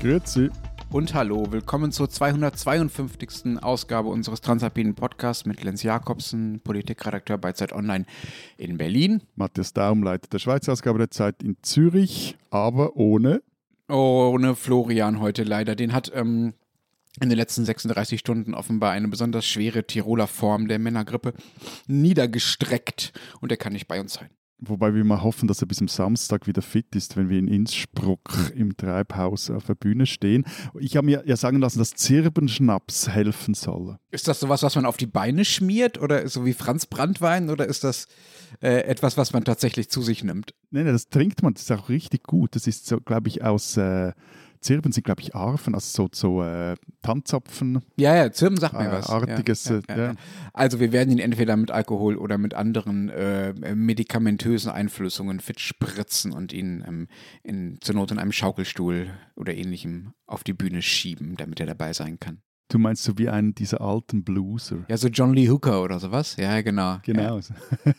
Grüezi. Und hallo, willkommen zur 252. Ausgabe unseres Transalpinen Podcasts mit Lenz Jakobsen, Politikredakteur bei Zeit Online in Berlin. Matthias Daum, Leiter der Schweizer Ausgabe der Zeit in Zürich, aber ohne. Ohne Florian heute leider. Den hat ähm, in den letzten 36 Stunden offenbar eine besonders schwere Tiroler Form der Männergrippe niedergestreckt und er kann nicht bei uns sein. Wobei wir mal hoffen, dass er bis zum Samstag wieder fit ist, wenn wir in Innsbruck im Treibhaus auf der Bühne stehen. Ich habe mir ja sagen lassen, dass Zirbenschnaps helfen soll. Ist das sowas, was man auf die Beine schmiert oder so wie Franz Brandwein oder ist das äh, etwas, was man tatsächlich zu sich nimmt? Nein, nein, das trinkt man, das ist auch richtig gut. Das ist so, glaube ich, aus äh, Zirben sind, glaube ich, Arfen, also so, so äh, Tanzapfen. Ja, ja, Zirben sagt mir äh, was. Artiges. Ja, ja, ja, also wir werden ihn entweder mit Alkohol oder mit anderen äh, medikamentösen Einflüssungen fit spritzen und ihn ähm, in, zur Not in einem Schaukelstuhl oder ähnlichem auf die Bühne schieben, damit er dabei sein kann. Du meinst so wie einen dieser alten Blueser. Ja, so John Lee Hooker oder sowas. Ja, genau. Genau. Ja.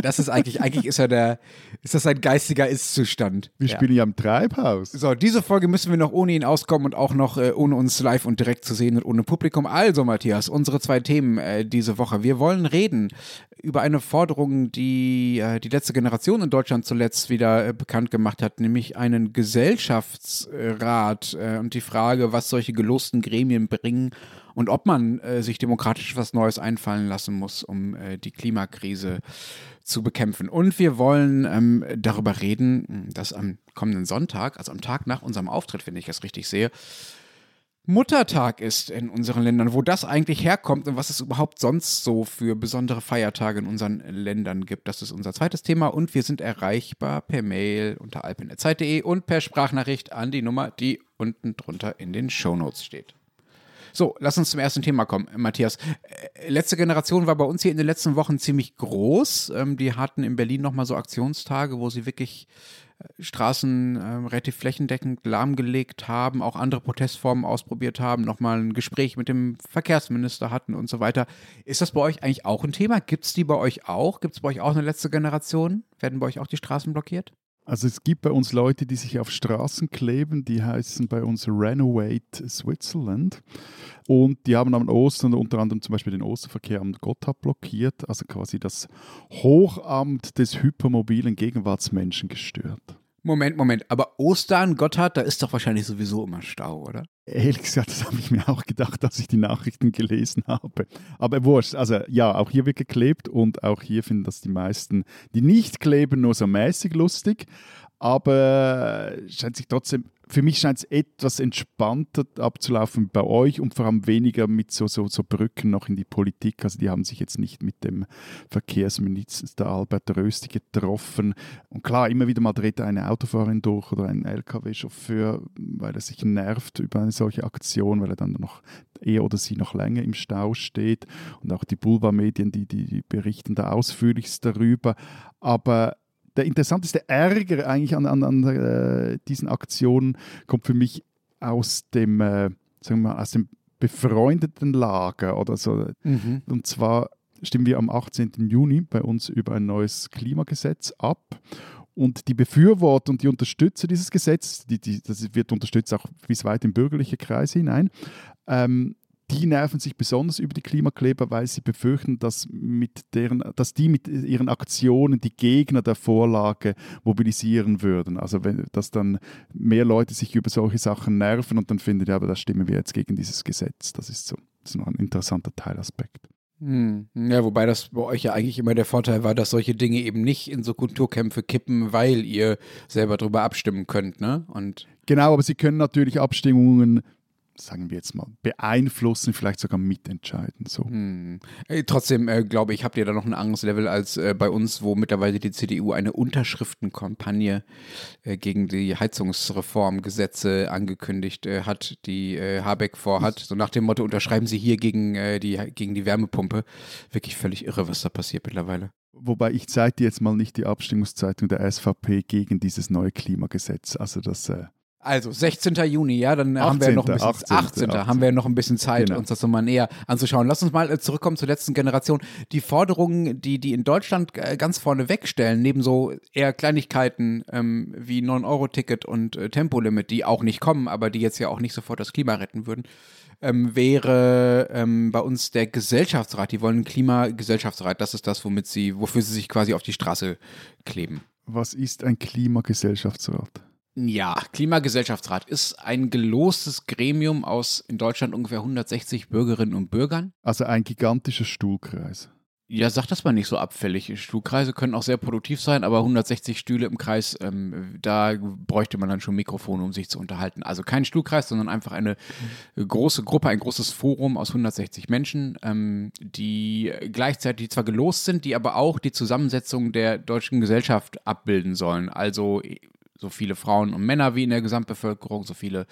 Das ist eigentlich, eigentlich ist er der, ist das ein geistiger Ist-Zustand. Wir ja. spielen ja im Treibhaus. So, diese Folge müssen wir noch ohne ihn auskommen und auch noch äh, ohne uns live und direkt zu sehen und ohne Publikum. Also, Matthias, unsere zwei Themen äh, diese Woche. Wir wollen reden über eine Forderung, die äh, die letzte Generation in Deutschland zuletzt wieder äh, bekannt gemacht hat, nämlich einen Gesellschaftsrat äh, und die Frage, was solche gelosten Gremien bringen und ob man äh, sich demokratisch was Neues einfallen lassen muss, um äh, die Klimakrise zu bekämpfen. Und wir wollen ähm, darüber reden, dass am kommenden Sonntag, also am Tag nach unserem Auftritt, wenn ich das richtig sehe, Muttertag ist in unseren Ländern, wo das eigentlich herkommt und was es überhaupt sonst so für besondere Feiertage in unseren Ländern gibt. Das ist unser zweites Thema und wir sind erreichbar per Mail unter alpin.zeit.de und per Sprachnachricht an die Nummer, die unten drunter in den Shownotes steht. So, lass uns zum ersten Thema kommen, Matthias. Äh, letzte Generation war bei uns hier in den letzten Wochen ziemlich groß. Ähm, die hatten in Berlin nochmal so Aktionstage, wo sie wirklich äh, Straßen äh, relativ flächendeckend lahmgelegt haben, auch andere Protestformen ausprobiert haben, nochmal ein Gespräch mit dem Verkehrsminister hatten und so weiter. Ist das bei euch eigentlich auch ein Thema? Gibt es die bei euch auch? Gibt es bei euch auch eine letzte Generation? Werden bei euch auch die Straßen blockiert? Also es gibt bei uns Leute, die sich auf Straßen kleben, die heißen bei uns Renovate Switzerland. Und die haben am Ostern unter anderem zum Beispiel den Osterverkehr am Gotthard blockiert, also quasi das Hochamt des hypermobilen Gegenwartsmenschen gestört. Moment, Moment, aber Ostern, Gotthard, da ist doch wahrscheinlich sowieso immer Stau, oder? Ehrlich gesagt, das habe ich mir auch gedacht, als ich die Nachrichten gelesen habe. Aber wurscht, also ja, auch hier wird geklebt und auch hier finden das die meisten, die nicht kleben, nur so mäßig lustig. Aber scheint sich trotzdem für mich scheint es etwas entspannter abzulaufen bei euch und vor allem weniger mit so, so, so Brücken noch in die Politik. Also die haben sich jetzt nicht mit dem Verkehrsminister Albert Rösti getroffen. Und klar, immer wieder mal dreht eine Autofahrerin durch oder ein LKW-Chauffeur, weil er sich nervt über eine solche Aktion, weil er dann noch er oder sie noch länger im Stau steht. Und auch die Boulevardmedien, die, die, die berichten da ausführlichst darüber. Aber der interessanteste Ärger eigentlich an, an, an äh, diesen Aktionen kommt für mich aus dem, äh, sagen wir mal, aus dem befreundeten Lager oder so. Mhm. Und zwar stimmen wir am 18. Juni bei uns über ein neues Klimagesetz ab. Und die Befürworter und die Unterstützer dieses Gesetzes, die, die, das wird unterstützt auch bis weit in bürgerliche Kreise hinein, ähm, die nerven sich besonders über die Klimakleber, weil sie befürchten, dass, mit deren, dass die mit ihren Aktionen die Gegner der Vorlage mobilisieren würden. Also wenn, dass dann mehr Leute sich über solche Sachen nerven und dann finden, ja, aber da stimmen wir jetzt gegen dieses Gesetz. Das ist so das ist noch ein interessanter Teilaspekt. Hm. Ja, wobei das bei euch ja eigentlich immer der Vorteil war, dass solche Dinge eben nicht in so Kulturkämpfe kippen, weil ihr selber darüber abstimmen könnt, ne? Und genau, aber sie können natürlich Abstimmungen sagen wir jetzt mal, beeinflussen, vielleicht sogar mitentscheiden. So. Hm. Trotzdem äh, glaube ich, habt ihr da noch ein anderes Level als äh, bei uns, wo mittlerweile die CDU eine Unterschriftenkampagne äh, gegen die Heizungsreformgesetze angekündigt äh, hat, die äh, Habeck vorhat. So nach dem Motto, unterschreiben Sie hier gegen, äh, die, gegen die Wärmepumpe. Wirklich völlig irre, was da passiert mittlerweile. Wobei ich zeige jetzt mal nicht die Abstimmungszeitung der SVP gegen dieses neue Klimagesetz. Also das Also 16. Juni, ja, dann 18. haben wir noch ein bisschen 18. 18. 18. haben wir noch ein bisschen Zeit, genau. uns das nochmal näher anzuschauen. Lass uns mal äh, zurückkommen zur letzten Generation. Die Forderungen, die die in Deutschland äh, ganz vorne wegstellen, neben so eher Kleinigkeiten ähm, wie 9-Euro-Ticket und äh, Tempolimit, die auch nicht kommen, aber die jetzt ja auch nicht sofort das Klima retten würden, ähm, wäre ähm, bei uns der Gesellschaftsrat. Die wollen einen Klimagesellschaftsrat. Das ist das, womit sie, wofür sie sich quasi auf die Straße kleben. Was ist ein Klimagesellschaftsrat? Ja, Klimagesellschaftsrat ist ein gelostes Gremium aus in Deutschland ungefähr 160 Bürgerinnen und Bürgern. Also ein gigantischer Stuhlkreis. Ja, sag das mal nicht so abfällig. Stuhlkreise können auch sehr produktiv sein, aber 160 Stühle im Kreis, ähm, da bräuchte man dann schon Mikrofone, um sich zu unterhalten. Also kein Stuhlkreis, sondern einfach eine große Gruppe, ein großes Forum aus 160 Menschen, ähm, die gleichzeitig zwar gelost sind, die aber auch die Zusammensetzung der deutschen Gesellschaft abbilden sollen. Also so viele Frauen und Männer wie in der Gesamtbevölkerung, so viele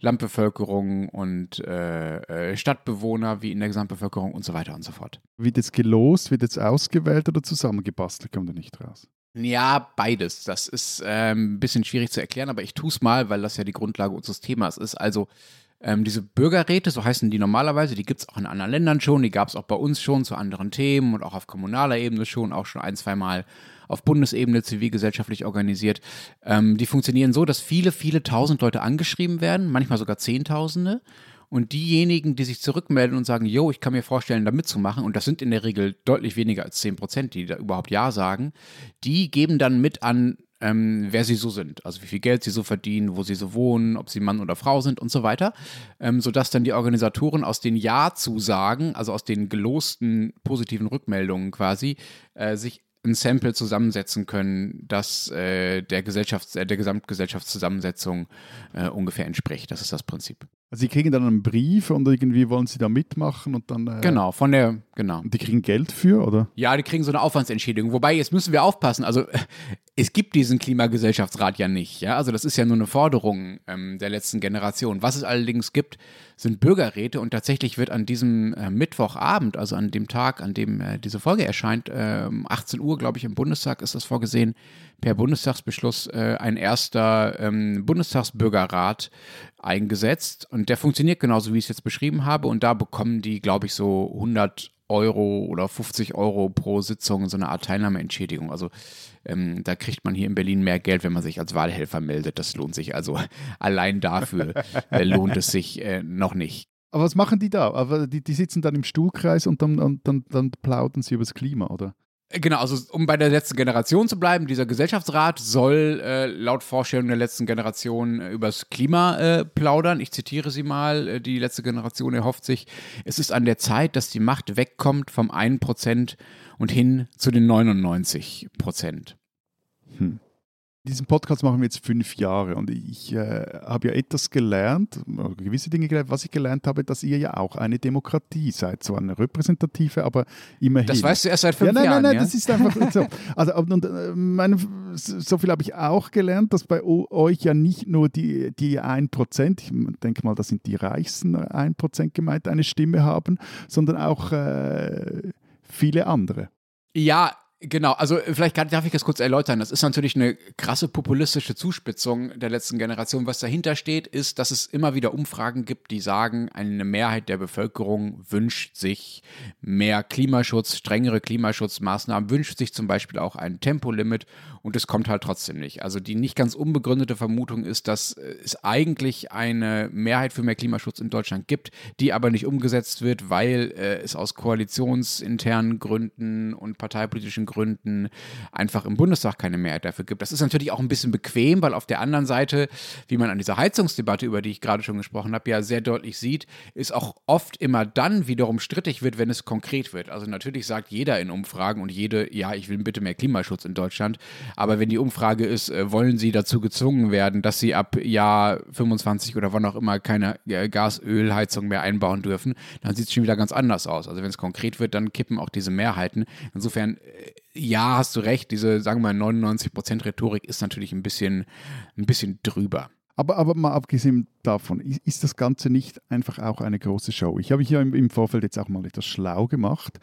Landbevölkerung und äh, äh, Stadtbewohner wie in der Gesamtbevölkerung und so weiter und so fort. Wird jetzt gelost, wird jetzt ausgewählt oder zusammengebastelt, kommt er nicht raus? Ja, beides. Das ist ähm, ein bisschen schwierig zu erklären, aber ich tue es mal, weil das ja die Grundlage unseres Themas ist. Also ähm, diese Bürgerräte, so heißen die normalerweise, die gibt es auch in anderen Ländern schon, die gab es auch bei uns schon zu anderen Themen und auch auf kommunaler Ebene schon, auch schon ein, zwei Mal auf Bundesebene zivilgesellschaftlich organisiert. Ähm, die funktionieren so, dass viele, viele tausend Leute angeschrieben werden, manchmal sogar Zehntausende. Und diejenigen, die sich zurückmelden und sagen, yo, ich kann mir vorstellen, da mitzumachen, und das sind in der Regel deutlich weniger als 10 Prozent, die da überhaupt Ja sagen, die geben dann mit an, ähm, wer sie so sind, also wie viel Geld sie so verdienen, wo sie so wohnen, ob sie Mann oder Frau sind und so weiter, ähm, sodass dann die Organisatoren aus den Ja-Zusagen, also aus den gelosten positiven Rückmeldungen quasi, äh, sich ein Sample zusammensetzen können, das äh, der, Gesellschafts-, äh, der Gesamtgesellschaftszusammensetzung äh, ungefähr entspricht. Das ist das Prinzip. Also Sie kriegen dann einen Brief und irgendwie wollen Sie da mitmachen und dann. Äh, genau, von der, genau. Und die kriegen Geld für, oder? Ja, die kriegen so eine Aufwandsentschädigung. Wobei, jetzt müssen wir aufpassen. Also es gibt diesen Klimagesellschaftsrat ja nicht. Ja? Also das ist ja nur eine Forderung ähm, der letzten Generation. Was es allerdings gibt, sind Bürgerräte und tatsächlich wird an diesem äh, Mittwochabend, also an dem Tag, an dem äh, diese Folge erscheint, äh, 18 Uhr, glaube ich, im Bundestag ist das vorgesehen, per Bundestagsbeschluss äh, ein erster ähm, Bundestagsbürgerrat eingesetzt und der funktioniert genauso, wie ich es jetzt beschrieben habe und da bekommen die, glaube ich, so 100 Euro oder 50 Euro pro Sitzung so eine Art Teilnahmeentschädigung. Also ähm, da kriegt man hier in Berlin mehr Geld, wenn man sich als Wahlhelfer meldet. Das lohnt sich also allein dafür äh, lohnt es sich äh, noch nicht. Aber was machen die da? Aber die, die sitzen dann im Stuhlkreis und dann, und dann, dann plaudern sie über das Klima, oder? Genau, also um bei der letzten Generation zu bleiben, dieser Gesellschaftsrat soll äh, laut Vorstellung der letzten Generation äh, übers Klima äh, plaudern. Ich zitiere sie mal, äh, die letzte Generation erhofft sich, es ist an der Zeit, dass die Macht wegkommt vom 1% und hin zu den 99%. Hm diesen Podcast machen wir jetzt fünf Jahre und ich äh, habe ja etwas gelernt, gewisse Dinge gelernt, was ich gelernt habe, dass ihr ja auch eine Demokratie seid, zwar eine repräsentative, aber immerhin. Das weißt du erst seit fünf ja, nein, Jahren. Nein, nein, ja? das ist einfach so. Also, und, äh, meine, so viel habe ich auch gelernt, dass bei euch ja nicht nur die, die 1%, ich denke mal, das sind die reichsten 1% gemeint, eine Stimme haben, sondern auch äh, viele andere. Ja, Genau, also äh, vielleicht darf ich das kurz erläutern. Das ist natürlich eine krasse populistische Zuspitzung der letzten Generation. Was dahinter steht, ist, dass es immer wieder Umfragen gibt, die sagen, eine Mehrheit der Bevölkerung wünscht sich mehr Klimaschutz, strengere Klimaschutzmaßnahmen, wünscht sich zum Beispiel auch ein Tempolimit und es kommt halt trotzdem nicht. Also die nicht ganz unbegründete Vermutung ist, dass es eigentlich eine Mehrheit für mehr Klimaschutz in Deutschland gibt, die aber nicht umgesetzt wird, weil äh, es aus koalitionsinternen Gründen und parteipolitischen Gründen Gründen einfach im Bundestag keine Mehrheit dafür gibt. Das ist natürlich auch ein bisschen bequem, weil auf der anderen Seite, wie man an dieser Heizungsdebatte, über die ich gerade schon gesprochen habe, ja sehr deutlich sieht, ist auch oft immer dann wiederum strittig wird, wenn es konkret wird. Also natürlich sagt jeder in Umfragen und jede, ja, ich will bitte mehr Klimaschutz in Deutschland, aber wenn die Umfrage ist, äh, wollen sie dazu gezwungen werden, dass sie ab Jahr 25 oder wann auch immer keine äh, Gasölheizung mehr einbauen dürfen, dann sieht es schon wieder ganz anders aus. Also wenn es konkret wird, dann kippen auch diese Mehrheiten. Insofern äh, ja, hast du recht, diese, sagen wir mal, 99% Rhetorik ist natürlich ein bisschen, ein bisschen drüber. Aber, aber mal abgesehen davon, ist das Ganze nicht einfach auch eine große Show? Ich habe hier im, im Vorfeld jetzt auch mal etwas schlau gemacht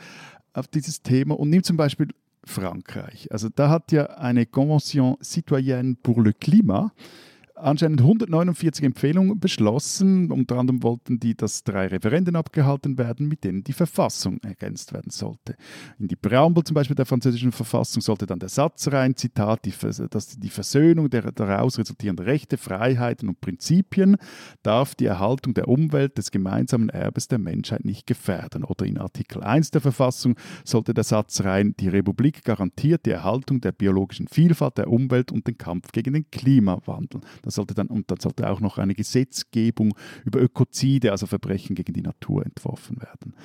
auf dieses Thema und nimm zum Beispiel Frankreich. Also da hat ja eine Convention citoyenne pour le Climat anscheinend 149 Empfehlungen beschlossen. Unter anderem wollten die, dass drei Referenden abgehalten werden, mit denen die Verfassung ergänzt werden sollte. In die Präambel zum Beispiel der französischen Verfassung sollte dann der Satz rein, Zitat, die, dass die Versöhnung der daraus resultierenden Rechte, Freiheiten und Prinzipien darf die Erhaltung der Umwelt, des gemeinsamen Erbes der Menschheit nicht gefährden. Oder in Artikel 1 der Verfassung sollte der Satz rein, die Republik garantiert die Erhaltung der biologischen Vielfalt der Umwelt und den Kampf gegen den Klimawandel. Das sollte dann, und dann sollte auch noch eine Gesetzgebung über Ökozide, also Verbrechen gegen die Natur, entworfen werden.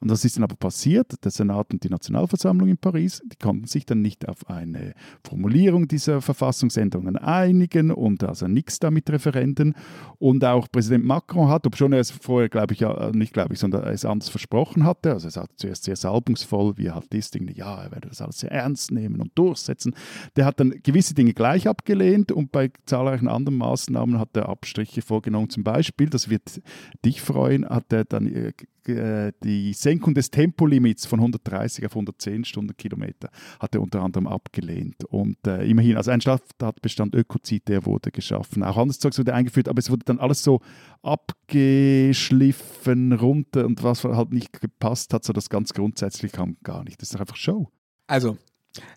Und was ist dann aber passiert? Der Senat und die Nationalversammlung in Paris, die konnten sich dann nicht auf eine Formulierung dieser Verfassungsänderungen einigen und also nichts da mit Referenden. Und auch Präsident Macron hat, obwohl er es vorher, glaube ich, nicht glaube ich, sondern es anders versprochen hatte, also er sagt zuerst sehr salbungsvoll, wie er halt ist, ja, er werde das alles sehr ernst nehmen und durchsetzen. Der hat dann gewisse Dinge gleich abgelehnt und bei zahlreichen anderen Maßnahmen hat er Abstriche vorgenommen. Zum Beispiel, das wird dich freuen, hat er dann äh, äh, die Senkung des Tempolimits von 130 auf 110 Stundenkilometer hat er unter anderem abgelehnt. Und äh, immerhin, also ein Stadtbestand Ökozid, der wurde geschaffen. Auch anderes Zeug wurde eingeführt, aber es wurde dann alles so abgeschliffen runter und was halt nicht gepasst hat, so das ganz grundsätzlich kam gar nicht. Das ist doch einfach Show. Also,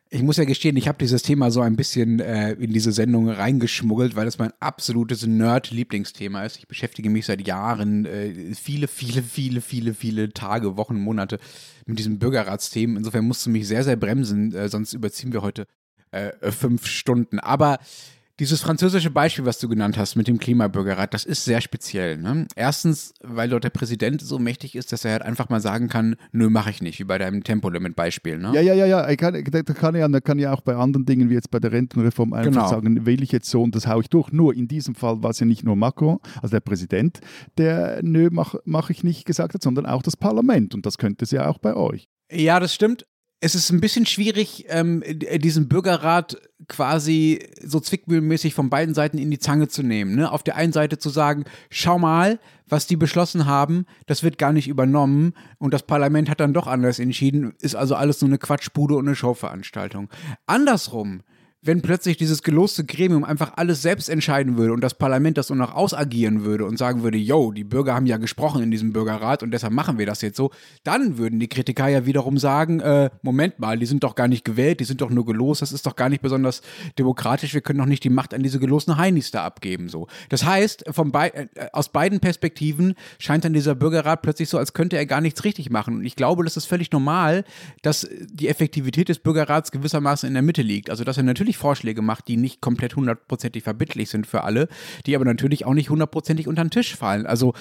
ich muss ja gestehen, ich habe dieses Thema so ein bisschen äh, in diese Sendung reingeschmuggelt, weil es mein absolutes Nerd-Lieblingsthema ist. Ich beschäftige mich seit Jahren, äh, viele, viele, viele, viele, viele Tage, Wochen, Monate mit diesem Bürgerratsthemen. Insofern musst du mich sehr, sehr bremsen, äh, sonst überziehen wir heute äh, fünf Stunden. Aber dieses französische Beispiel, was du genannt hast mit dem Klimabürgerrat, das ist sehr speziell. Ne? Erstens, weil dort der Präsident so mächtig ist, dass er halt einfach mal sagen kann, nö, mache ich nicht, wie bei deinem Tempolimit-Beispiel. Ne? Ja, ja, ja, ja. Kann, da, kann ja, da kann ja auch bei anderen Dingen, wie jetzt bei der Rentenreform, einfach genau. sagen, will ich jetzt so und das haue ich durch. Nur in diesem Fall war es ja nicht nur Macron, also der Präsident, der nö, mache mach ich nicht gesagt hat, sondern auch das Parlament. Und das könnte es ja auch bei euch. Ja, das stimmt es ist ein bisschen schwierig, ähm, diesen Bürgerrat quasi so zwickmühlenmäßig von beiden Seiten in die Zange zu nehmen. Ne? Auf der einen Seite zu sagen, schau mal, was die beschlossen haben, das wird gar nicht übernommen und das Parlament hat dann doch anders entschieden, ist also alles nur eine Quatschbude und eine Showveranstaltung. Andersrum wenn plötzlich dieses geloste Gremium einfach alles selbst entscheiden würde und das Parlament das nur noch ausagieren würde und sagen würde, yo, die Bürger haben ja gesprochen in diesem Bürgerrat und deshalb machen wir das jetzt so, dann würden die Kritiker ja wiederum sagen, äh, Moment mal, die sind doch gar nicht gewählt, die sind doch nur gelost, das ist doch gar nicht besonders demokratisch, wir können doch nicht die Macht an diese gelosten Heinis da abgeben. So. Das heißt, von be äh, aus beiden Perspektiven scheint dann dieser Bürgerrat plötzlich so, als könnte er gar nichts richtig machen. Und ich glaube, das ist völlig normal, dass die Effektivität des Bürgerrats gewissermaßen in der Mitte liegt. Also, dass er natürlich natürlich Vorschläge macht, die nicht komplett hundertprozentig verbindlich sind für alle, die aber natürlich auch nicht hundertprozentig unter den Tisch fallen. Also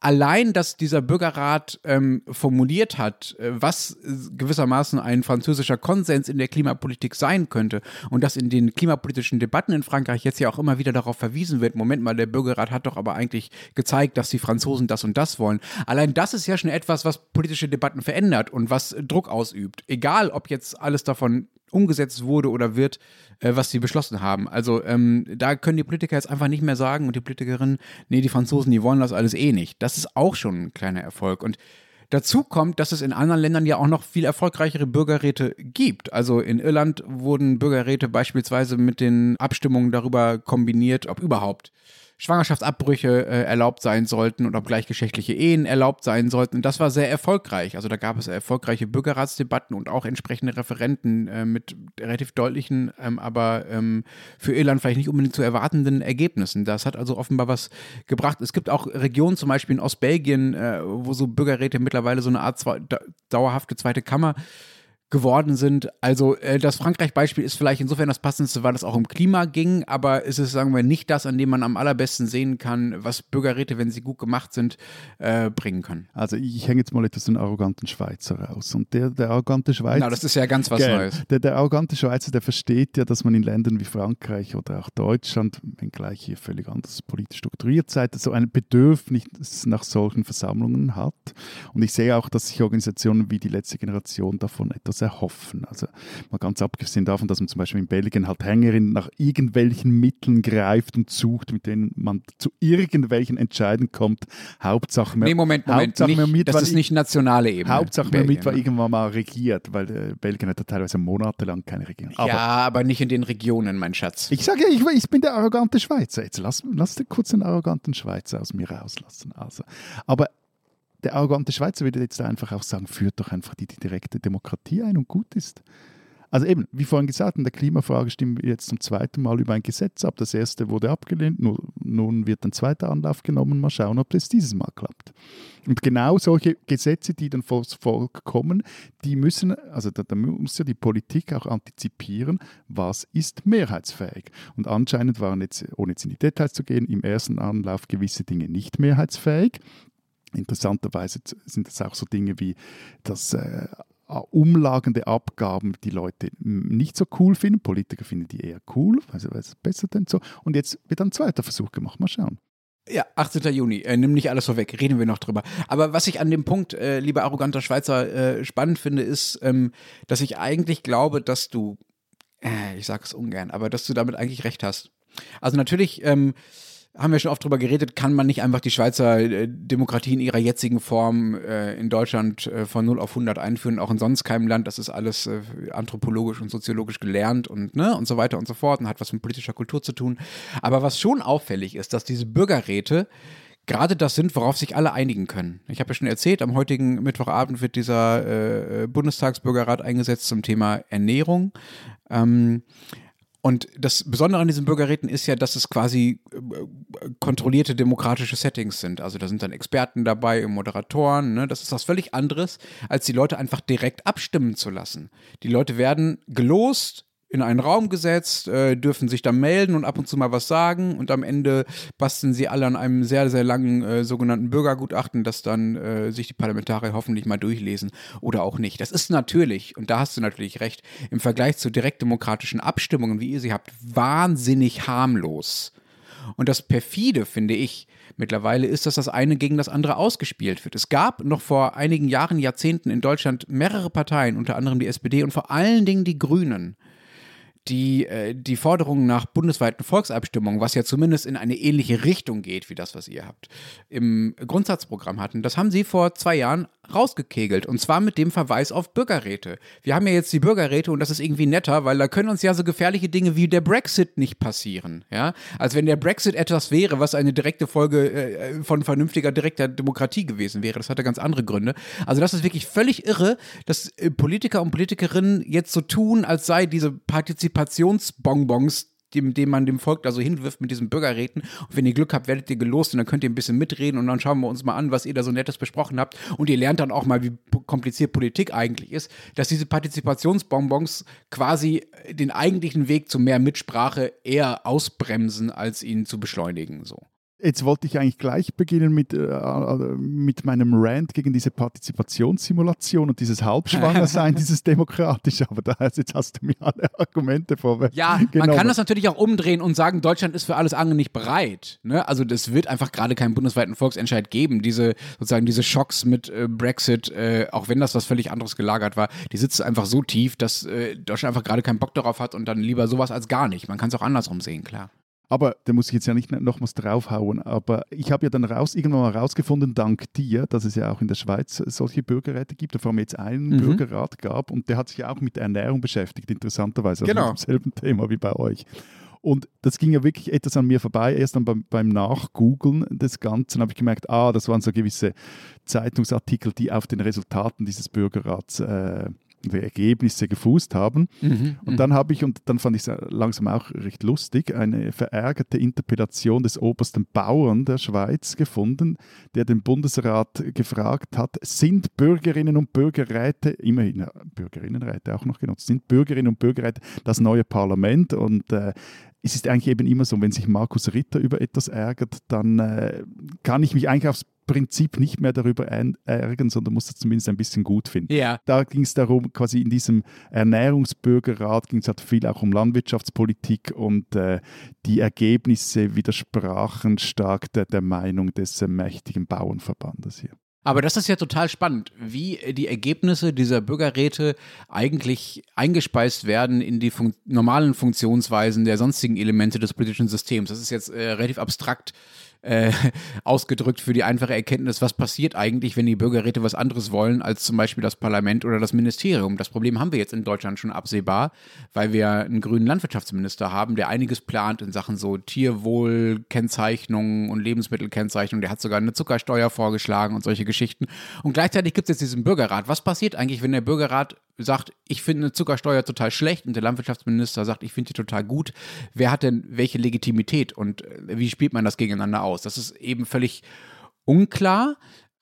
allein, dass dieser Bürgerrat ähm, formuliert hat, äh, was gewissermaßen ein französischer Konsens in der Klimapolitik sein könnte und dass in den klimapolitischen Debatten in Frankreich jetzt ja auch immer wieder darauf verwiesen wird, Moment mal, der Bürgerrat hat doch aber eigentlich gezeigt, dass die Franzosen das und das wollen. Allein das ist ja schon etwas, was politische Debatten verändert und was Druck ausübt. Egal, ob jetzt alles davon umgesetzt wurde oder wird, äh, was sie beschlossen haben. Also ähm, da können die Politiker jetzt einfach nicht mehr sagen und die Politikerinnen, nee, die Franzosen, die wollen das alles eh nicht. Das ist auch schon ein kleiner Erfolg. Und Dazu kommt, dass es in anderen Ländern ja auch noch viel erfolgreichere Bürgerräte gibt. Also in Irland wurden Bürgerräte beispielsweise mit den Abstimmungen darüber kombiniert, ob überhaupt Schwangerschaftsabbrüche äh, erlaubt sein sollten und ob gleichgeschlechtliche Ehen erlaubt sein sollten. Und das war sehr erfolgreich. Also da gab es erfolgreiche Bürgerratsdebatten und auch entsprechende Referenten äh, mit relativ deutlichen, ähm, aber ähm, für Irland vielleicht nicht unbedingt zu erwartenden Ergebnissen. Das hat also offenbar was gebracht. Es gibt auch Regionen, zum Beispiel in Ostbelgien, äh, wo so Bürgerräte mittlerweile so eine Art zwei, dauerhafte zweite Kammer geworden sind. Also äh, das Frankreich-Beispiel ist vielleicht insofern das passendste, weil es auch um Klima ging, aber es ist, sagen wir, nicht das, an dem man am allerbesten sehen kann, was Bürgerräte, wenn sie gut gemacht sind, äh, bringen können. Also ich hänge jetzt mal etwas den arroganten Schweizer raus. Und der, der arrogante Schweizer... Na, das ist ja ganz was gell, Neues. Der, der arrogante Schweizer, der versteht ja, dass man in Ländern wie Frankreich oder auch Deutschland, wenngleich hier völlig anders politisch strukturiert seid, so ein Bedürfnis nach solchen Versammlungen hat. Und ich sehe auch, dass sich Organisationen wie die letzte Generation davon etwas erhoffen. Also mal ganz abgesehen davon, dass man zum Beispiel in Belgien halt Hängerinnen nach irgendwelchen Mitteln greift und sucht, mit denen man zu irgendwelchen Entscheiden kommt. Hauptsache mehr, nee, Moment, Moment, Hauptsache nicht, mit, das ist nicht nationale Ebene. Hauptsache man mit war irgendwann mal regiert, weil äh, Belgien hat ja teilweise monatelang keine Regierung. Aber, ja, aber nicht in den Regionen, mein Schatz. Ich sage ja, ich, ich, bin der arrogante Schweizer. Jetzt lass, lass kurz den arroganten Schweizer aus mir rauslassen. Also, aber der arrogante Schweizer würde jetzt einfach auch sagen, führt doch einfach die, die direkte Demokratie ein und gut ist. Also eben, wie vorhin gesagt, in der Klimafrage stimmen wir jetzt zum zweiten Mal über ein Gesetz ab. Das erste wurde abgelehnt, nun wird ein zweiter Anlauf genommen. Mal schauen, ob das dieses Mal klappt. Und genau solche Gesetze, die dann vors Volk kommen, die müssen, also da, da muss ja die Politik auch antizipieren, was ist mehrheitsfähig. Und anscheinend waren jetzt, ohne jetzt in die Details zu gehen, im ersten Anlauf gewisse Dinge nicht mehrheitsfähig. Interessanterweise sind das auch so Dinge wie das äh, Umlagen der Abgaben, die Leute nicht so cool finden. Politiker finden die eher cool, also weil es besser denn so. Und jetzt wird ein zweiter Versuch gemacht. Mal schauen. Ja, 18. Juni. Äh, nimm nicht alles vorweg, reden wir noch drüber. Aber was ich an dem Punkt, äh, lieber arroganter Schweizer, äh, spannend finde, ist, ähm, dass ich eigentlich glaube, dass du, äh, ich sage es ungern, aber dass du damit eigentlich recht hast. Also natürlich ähm, haben wir schon oft drüber geredet, kann man nicht einfach die Schweizer äh, Demokratie in ihrer jetzigen Form äh, in Deutschland äh, von 0 auf 100 einführen, auch in sonst keinem Land. Das ist alles äh, anthropologisch und soziologisch gelernt und, ne, und so weiter und so fort und hat was mit politischer Kultur zu tun. Aber was schon auffällig ist, dass diese Bürgerräte gerade das sind, worauf sich alle einigen können. Ich habe ja schon erzählt, am heutigen Mittwochabend wird dieser äh, Bundestagsbürgerrat eingesetzt zum Thema Ernährung. Ähm, und das Besondere an diesen Bürgerräten ist ja, dass es quasi äh, kontrollierte demokratische Settings sind. Also da sind dann Experten dabei, Moderatoren. Ne? Das ist was völlig anderes, als die Leute einfach direkt abstimmen zu lassen. Die Leute werden gelost, in einen Raum gesetzt, äh, dürfen sich da melden und ab und zu mal was sagen und am Ende basteln sie alle an einem sehr, sehr langen äh, sogenannten Bürgergutachten, das dann äh, sich die Parlamentarier hoffentlich mal durchlesen oder auch nicht. Das ist natürlich, und da hast du natürlich recht, im Vergleich zu direktdemokratischen Abstimmungen, wie ihr sie habt, wahnsinnig harmlos. Und das perfide, finde ich, mittlerweile ist, dass das eine gegen das andere ausgespielt wird. Es gab noch vor einigen Jahren, Jahrzehnten in Deutschland mehrere Parteien, unter anderem die SPD und vor allen Dingen die Grünen, die, äh, die Forderung nach bundesweiten Volksabstimmungen, was ja zumindest in eine ähnliche Richtung geht wie das, was ihr habt, im Grundsatzprogramm hatten, das haben sie vor zwei Jahren rausgekegelt. Und zwar mit dem Verweis auf Bürgerräte. Wir haben ja jetzt die Bürgerräte und das ist irgendwie netter, weil da können uns ja so gefährliche Dinge wie der Brexit nicht passieren. Ja? Als wenn der Brexit etwas wäre, was eine direkte Folge äh, von vernünftiger, direkter Demokratie gewesen wäre. Das hatte ganz andere Gründe. Also das ist wirklich völlig irre, dass äh, Politiker und Politikerinnen jetzt so tun, als sei diese Partizipationsbonbons dem, dem man dem Volk da so hinwirft mit diesen Bürgerräten. Und wenn ihr Glück habt, werdet ihr gelost und dann könnt ihr ein bisschen mitreden und dann schauen wir uns mal an, was ihr da so Nettes besprochen habt. Und ihr lernt dann auch mal, wie kompliziert Politik eigentlich ist, dass diese Partizipationsbonbons quasi den eigentlichen Weg zu mehr Mitsprache eher ausbremsen, als ihn zu beschleunigen. So. Jetzt wollte ich eigentlich gleich beginnen mit, äh, äh, mit meinem Rant gegen diese Partizipationssimulation und dieses Halbschwangersein, dieses Demokratische. Aber da jetzt hast du mir alle Argumente vorweg. Ja, genommen. man kann das natürlich auch umdrehen und sagen, Deutschland ist für alles andere nicht bereit. Ne? Also das wird einfach gerade keinen bundesweiten Volksentscheid geben. Diese sozusagen diese Schocks mit äh, Brexit, äh, auch wenn das was völlig anderes gelagert war, die sitzen einfach so tief, dass äh, Deutschland einfach gerade keinen Bock darauf hat und dann lieber sowas als gar nicht. Man kann es auch andersrum sehen, klar. Aber da muss ich jetzt ja nicht nochmals draufhauen. Aber ich habe ja dann raus, irgendwann mal herausgefunden, dank dir, dass es ja auch in der Schweiz solche Bürgerräte gibt, vor allem jetzt einen mhm. Bürgerrat gab und der hat sich ja auch mit Ernährung beschäftigt, interessanterweise. Also genau. mit demselben Thema wie bei euch. Und das ging ja wirklich etwas an mir vorbei. Erst dann beim, beim Nachgoogeln des Ganzen habe ich gemerkt, ah, das waren so gewisse Zeitungsartikel, die auf den Resultaten dieses Bürgerrats äh, Ergebnisse gefußt haben. Mhm, und mhm. dann habe ich, und dann fand ich es langsam auch recht lustig, eine verärgerte Interpellation des obersten Bauern der Schweiz gefunden, der den Bundesrat gefragt hat, sind Bürgerinnen und Bürgerräte, immerhin Bürgerinnenräte auch noch genutzt, sind Bürgerinnen und Bürgerräte das neue Parlament? Und äh, es ist eigentlich eben immer so, wenn sich Markus Ritter über etwas ärgert, dann äh, kann ich mich eigentlich aufs Prinzip nicht mehr darüber ärgern, sondern muss es zumindest ein bisschen gut finden. Ja. Da ging es darum, quasi in diesem Ernährungsbürgerrat ging es halt viel auch um Landwirtschaftspolitik und äh, die Ergebnisse widersprachen stark der, der Meinung des äh, mächtigen Bauernverbandes hier. Aber das ist ja total spannend, wie die Ergebnisse dieser Bürgerräte eigentlich eingespeist werden in die fun normalen Funktionsweisen der sonstigen Elemente des politischen Systems. Das ist jetzt äh, relativ abstrakt äh, ausgedrückt für die einfache Erkenntnis, was passiert eigentlich, wenn die Bürgerräte was anderes wollen als zum Beispiel das Parlament oder das Ministerium. Das Problem haben wir jetzt in Deutschland schon absehbar, weil wir einen grünen Landwirtschaftsminister haben, der einiges plant in Sachen so Tierwohlkennzeichnung und Lebensmittelkennzeichnung. Der hat sogar eine Zuckersteuer vorgeschlagen und solche Geschichten. Und gleichzeitig gibt es jetzt diesen Bürgerrat. Was passiert eigentlich, wenn der Bürgerrat sagt, ich finde eine Zuckersteuer total schlecht und der Landwirtschaftsminister sagt, ich finde die total gut. Wer hat denn welche Legitimität und äh, wie spielt man das gegeneinander aus? Das ist eben völlig unklar.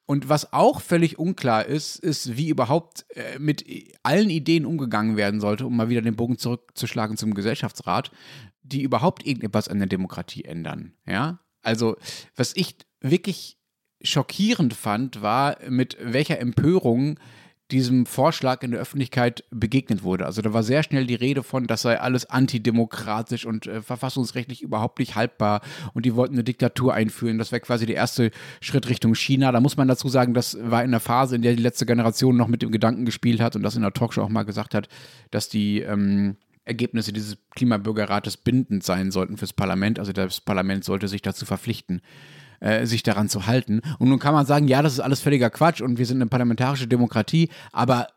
Und was auch völlig unklar ist, ist, wie überhaupt äh, mit allen Ideen umgegangen werden sollte, um mal wieder den Bogen zurückzuschlagen zum Gesellschaftsrat, die überhaupt irgendetwas an der Demokratie ändern. Ja, also was ich wirklich schockierend fand, war, mit welcher Empörung diesem Vorschlag in der Öffentlichkeit begegnet wurde. Also da war sehr schnell die Rede von, das sei alles antidemokratisch und äh, verfassungsrechtlich überhaupt nicht haltbar und die wollten eine Diktatur einführen. Das wäre quasi der erste Schritt Richtung China. Da muss man dazu sagen, das war in der Phase, in der die letzte Generation noch mit dem Gedanken gespielt hat und das in der Talkshow auch mal gesagt hat, dass die ähm, Ergebnisse dieses Klimabürgerrates bindend sein sollten fürs Parlament. Also das Parlament sollte sich dazu verpflichten äh, sich daran zu halten. Und nun kann man sagen, ja, das ist alles völliger Quatsch und wir sind eine parlamentarische Demokratie, aber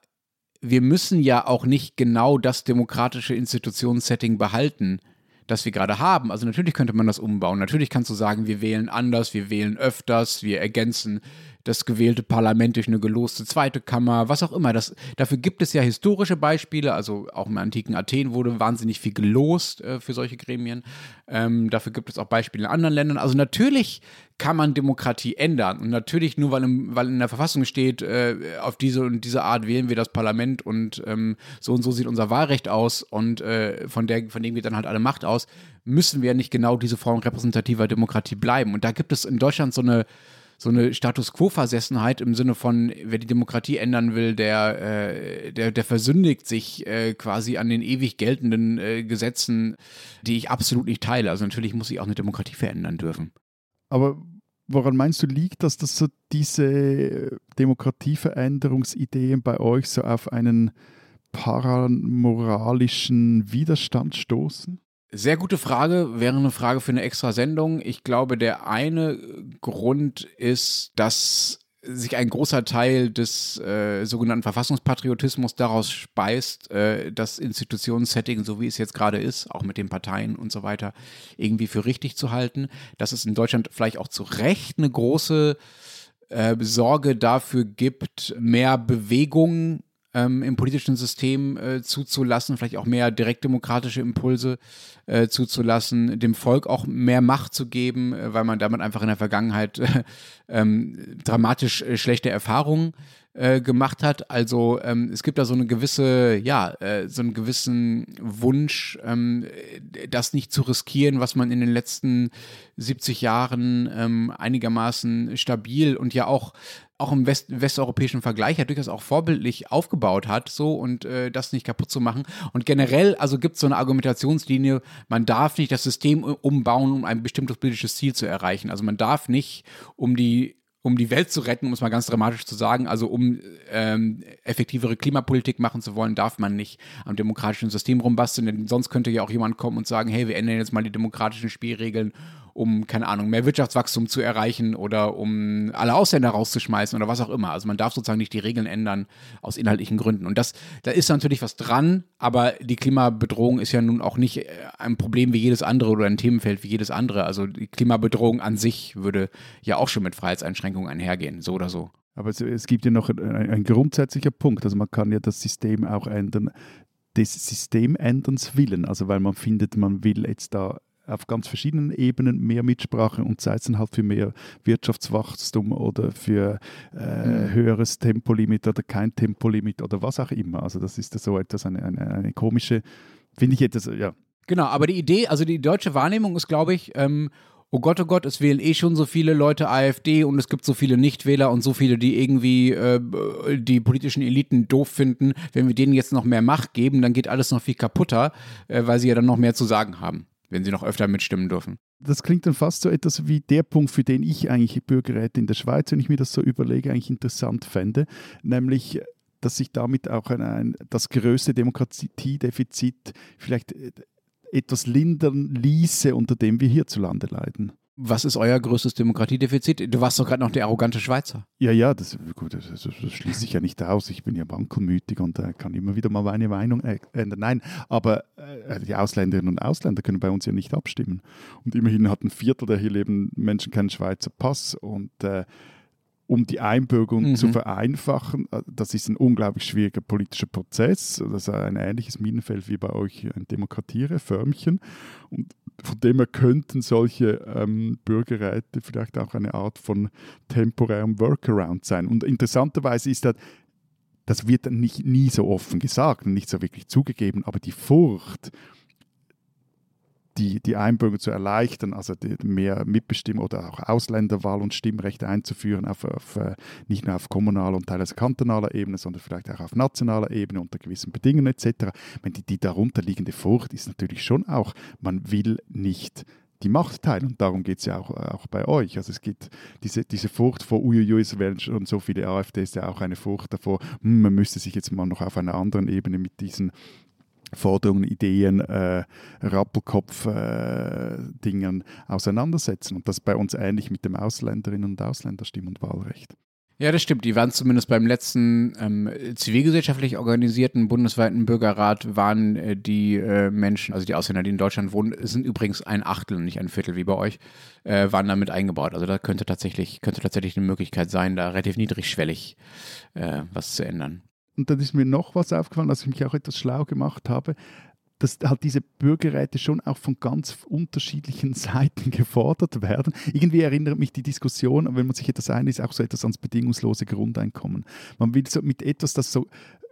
wir müssen ja auch nicht genau das demokratische Institutionssetting behalten, das wir gerade haben. Also natürlich könnte man das umbauen. Natürlich kannst du sagen, wir wählen anders, wir wählen öfters, wir ergänzen das gewählte Parlament durch eine geloste zweite Kammer, was auch immer. Das, dafür gibt es ja historische Beispiele, also auch im antiken Athen wurde wahnsinnig viel gelost äh, für solche Gremien. Ähm, dafür gibt es auch Beispiele in anderen Ländern. Also natürlich kann man Demokratie ändern. Und natürlich nur, weil, im, weil in der Verfassung steht, äh, auf diese und diese Art wählen wir das Parlament und ähm, so und so sieht unser Wahlrecht aus und äh, von, der, von dem geht dann halt alle Macht aus, müssen wir nicht genau diese Form repräsentativer Demokratie bleiben. Und da gibt es in Deutschland so eine so eine Status Quo-Versessenheit im Sinne von, wer die Demokratie ändern will, der, äh, der, der versündigt sich äh, quasi an den ewig geltenden äh, Gesetzen, die ich absolut nicht teile. Also natürlich muss sich auch eine Demokratie verändern dürfen. Aber woran meinst du liegt, dass das so diese Demokratieveränderungsideen bei euch so auf einen paramoralischen Widerstand stoßen? Sehr gute Frage, wäre eine Frage für eine extra Sendung. Ich glaube, der eine Grund ist, dass sich ein großer Teil des äh, sogenannten Verfassungspatriotismus daraus speist, äh, das Institutionssetting, so wie es jetzt gerade ist, auch mit den Parteien und so weiter, irgendwie für richtig zu halten. Dass es in Deutschland vielleicht auch zu Recht eine große äh, Sorge dafür gibt, mehr Bewegung ähm, im politischen System äh, zuzulassen, vielleicht auch mehr direktdemokratische Impulse äh, zuzulassen, dem Volk auch mehr Macht zu geben, äh, weil man damit einfach in der Vergangenheit ähm, dramatisch äh, schlechte Erfahrungen äh, gemacht hat. Also ähm, es gibt da so eine gewisse, ja, äh, so einen gewissen Wunsch, ähm, das nicht zu riskieren, was man in den letzten 70 Jahren ähm, einigermaßen stabil und ja auch auch im West westeuropäischen Vergleich ja durchaus auch vorbildlich aufgebaut hat, so und äh, das nicht kaputt zu machen. Und generell, also gibt es so eine Argumentationslinie, man darf nicht das System umbauen, um ein bestimmtes politisches Ziel zu erreichen. Also man darf nicht, um die um die Welt zu retten, um es mal ganz dramatisch zu sagen, also um ähm, effektivere Klimapolitik machen zu wollen, darf man nicht am demokratischen System rumbasteln, denn sonst könnte ja auch jemand kommen und sagen, hey, wir ändern jetzt mal die demokratischen Spielregeln um, keine Ahnung, mehr Wirtschaftswachstum zu erreichen oder um alle Ausländer rauszuschmeißen oder was auch immer. Also man darf sozusagen nicht die Regeln ändern aus inhaltlichen Gründen. Und das, da ist natürlich was dran, aber die Klimabedrohung ist ja nun auch nicht äh, ein Problem wie jedes andere oder ein Themenfeld wie jedes andere. Also die Klimabedrohung an sich würde ja auch schon mit Freiheitseinschränkungen einhergehen, so oder so. Aber es, es gibt ja noch ein, ein grundsätzlicher Punkt. Also man kann ja das System auch ändern, des Systemänderns willen. Also weil man findet, man will jetzt da auf ganz verschiedenen Ebenen mehr Mitsprache und sei es dann halt für mehr Wirtschaftswachstum oder für äh, mhm. höheres Tempolimit oder kein Tempolimit oder was auch immer. Also das ist so etwas, eine, eine, eine komische, finde ich etwas, ja. Genau, aber die Idee, also die deutsche Wahrnehmung ist, glaube ich, ähm, oh Gott, oh Gott, es wählen eh schon so viele Leute AfD und es gibt so viele Nichtwähler und so viele, die irgendwie äh, die politischen Eliten doof finden. Wenn wir denen jetzt noch mehr Macht geben, dann geht alles noch viel kaputter, äh, weil sie ja dann noch mehr zu sagen haben wenn sie noch öfter mitstimmen dürfen. Das klingt dann fast so etwas wie der Punkt, für den ich eigentlich Bürgerräte in der Schweiz, wenn ich mir das so überlege, eigentlich interessant fände, nämlich dass sich damit auch ein, ein, das größte Demokratiedefizit vielleicht äh, etwas lindern ließe, unter dem wir hierzulande leiden. Was ist euer größtes Demokratiedefizit? Du warst doch gerade noch der arrogante Schweizer. Ja, ja, das, gut, das, das, das schließt sich ja nicht aus. Ich bin ja wankelmütig und äh, kann immer wieder mal meine Meinung ändern. Nein, aber äh, die Ausländerinnen und Ausländer können bei uns ja nicht abstimmen. Und immerhin hat ein Viertel der hier lebenden Menschen keinen Schweizer Pass und äh, um die Einbürgerung mhm. zu vereinfachen. Äh, das ist ein unglaublich schwieriger politischer Prozess. Das ist ein ähnliches Minenfeld wie bei euch ein Demokratiereförmchen. Und von dem her könnten solche ähm, Bürgerräte vielleicht auch eine Art von temporärem Workaround sein. Und interessanterweise ist das, das wird nicht, nie so offen gesagt und nicht so wirklich zugegeben, aber die Furcht, die, die Einbürgerung zu erleichtern, also mehr Mitbestimmung oder auch Ausländerwahl und Stimmrecht einzuführen, auf, auf, äh, nicht nur auf kommunaler und teilweise kantonaler Ebene, sondern vielleicht auch auf nationaler Ebene unter gewissen Bedingungen etc. Wenn die, die darunterliegende Furcht ist natürlich schon auch, man will nicht die Macht teilen. Und darum geht es ja auch, auch bei euch. Also es gibt diese, diese Furcht vor, uiuiui, es werden schon so viele AfD, ist ja auch eine Furcht davor, hm, man müsste sich jetzt mal noch auf einer anderen Ebene mit diesen Forderungen, Ideen, äh, Rappelkopf-Dingen äh, auseinandersetzen. Und das bei uns ähnlich mit dem Ausländerinnen- und Ausländerstimm- und Wahlrecht. Ja, das stimmt. Die waren zumindest beim letzten ähm, zivilgesellschaftlich organisierten bundesweiten Bürgerrat waren äh, die äh, Menschen, also die Ausländer, die in Deutschland wohnen, sind übrigens ein Achtel und nicht ein Viertel wie bei euch, äh, waren damit eingebaut. Also da könnte tatsächlich, könnte tatsächlich eine Möglichkeit sein, da relativ niedrigschwellig äh, was zu ändern und dann ist mir noch was aufgefallen, dass ich mich auch etwas schlau gemacht habe, dass halt diese Bürgerräte schon auch von ganz unterschiedlichen Seiten gefordert werden. Irgendwie erinnert mich die Diskussion, wenn man sich etwas ein ist, auch so etwas ans bedingungslose Grundeinkommen. Man will so mit etwas, das so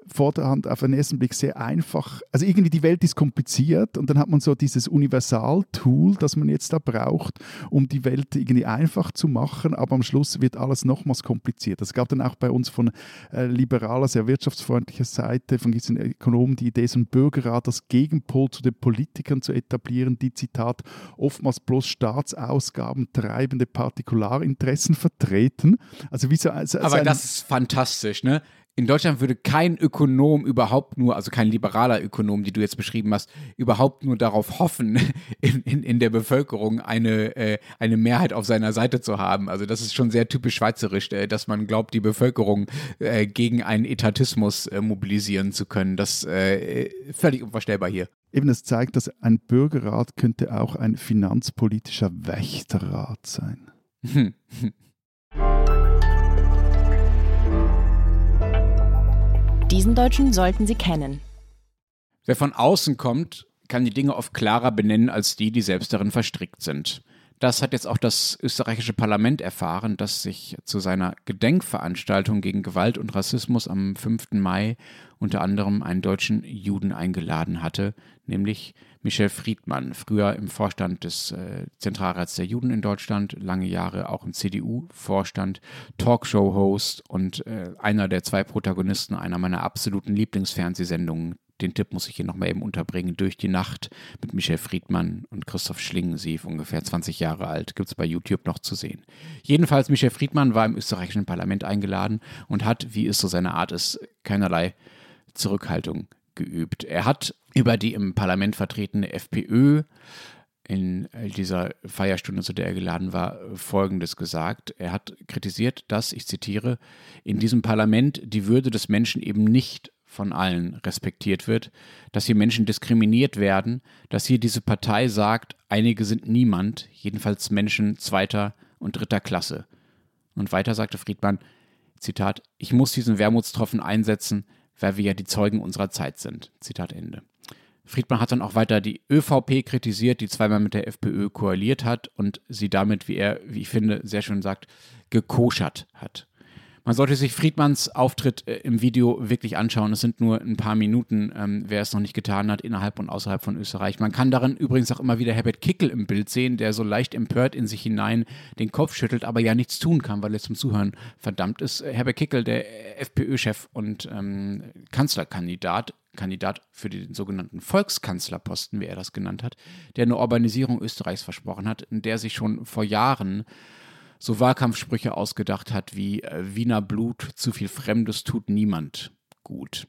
Vorderhand auf den ersten Blick sehr einfach. Also irgendwie die Welt ist kompliziert und dann hat man so dieses Universal-Tool, das man jetzt da braucht, um die Welt irgendwie einfach zu machen, aber am Schluss wird alles nochmals kompliziert. Es gab dann auch bei uns von äh, liberaler, sehr wirtschaftsfreundlicher Seite, von diesen Ökonomen die Idee, so ein Bürgerrat als Gegenpol zu den Politikern zu etablieren, die, Zitat, oftmals bloß Staatsausgaben treibende Partikularinteressen vertreten. Also wie so, also, aber das ist fantastisch, ne? In Deutschland würde kein Ökonom überhaupt nur, also kein liberaler Ökonom, die du jetzt beschrieben hast, überhaupt nur darauf hoffen, in, in, in der Bevölkerung eine, äh, eine Mehrheit auf seiner Seite zu haben. Also das ist schon sehr typisch schweizerisch, äh, dass man glaubt, die Bevölkerung äh, gegen einen Etatismus äh, mobilisieren zu können. Das äh, völlig unvorstellbar hier. Eben, es zeigt, dass ein Bürgerrat könnte auch ein finanzpolitischer Wächterrat sein. Diesen Deutschen sollten Sie kennen. Wer von außen kommt, kann die Dinge oft klarer benennen als die, die selbst darin verstrickt sind. Das hat jetzt auch das österreichische Parlament erfahren, das sich zu seiner Gedenkveranstaltung gegen Gewalt und Rassismus am 5. Mai unter anderem einen deutschen Juden eingeladen hatte, nämlich Michel Friedmann, früher im Vorstand des äh, Zentralrats der Juden in Deutschland, lange Jahre auch im CDU-Vorstand, Talkshow-Host und äh, einer der zwei Protagonisten einer meiner absoluten Lieblingsfernsehsendungen. Den Tipp muss ich hier nochmal eben unterbringen. Durch die Nacht mit Michel Friedmann und Christoph Schlingensief, ungefähr 20 Jahre alt, gibt es bei YouTube noch zu sehen. Jedenfalls, Michel Friedmann war im österreichischen Parlament eingeladen und hat, wie es so seine Art ist, keinerlei Zurückhaltung geübt. Er hat über die im Parlament vertretene FPÖ in dieser Feierstunde, zu der er geladen war, Folgendes gesagt. Er hat kritisiert, dass, ich zitiere, in diesem Parlament die Würde des Menschen eben nicht von allen respektiert wird, dass hier Menschen diskriminiert werden, dass hier diese Partei sagt, einige sind niemand, jedenfalls Menschen zweiter und dritter Klasse. Und weiter sagte Friedmann, Zitat, ich muss diesen Wermutstropfen einsetzen, weil wir ja die Zeugen unserer Zeit sind. Zitat Ende. Friedmann hat dann auch weiter die ÖVP kritisiert, die zweimal mit der FPÖ koaliert hat und sie damit, wie er, wie ich finde, sehr schön sagt, gekoschert hat. Man sollte sich Friedmanns Auftritt äh, im Video wirklich anschauen. Es sind nur ein paar Minuten, ähm, wer es noch nicht getan hat, innerhalb und außerhalb von Österreich. Man kann darin übrigens auch immer wieder Herbert Kickel im Bild sehen, der so leicht empört in sich hinein den Kopf schüttelt, aber ja nichts tun kann, weil er zum Zuhören verdammt ist. Herbert Kickel, der FPÖ-Chef und ähm, Kanzlerkandidat, Kandidat für den sogenannten Volkskanzlerposten, wie er das genannt hat, der eine Urbanisierung Österreichs versprochen hat, in der sich schon vor Jahren so Wahlkampfsprüche ausgedacht hat wie äh, Wiener Blut, zu viel Fremdes tut niemand gut.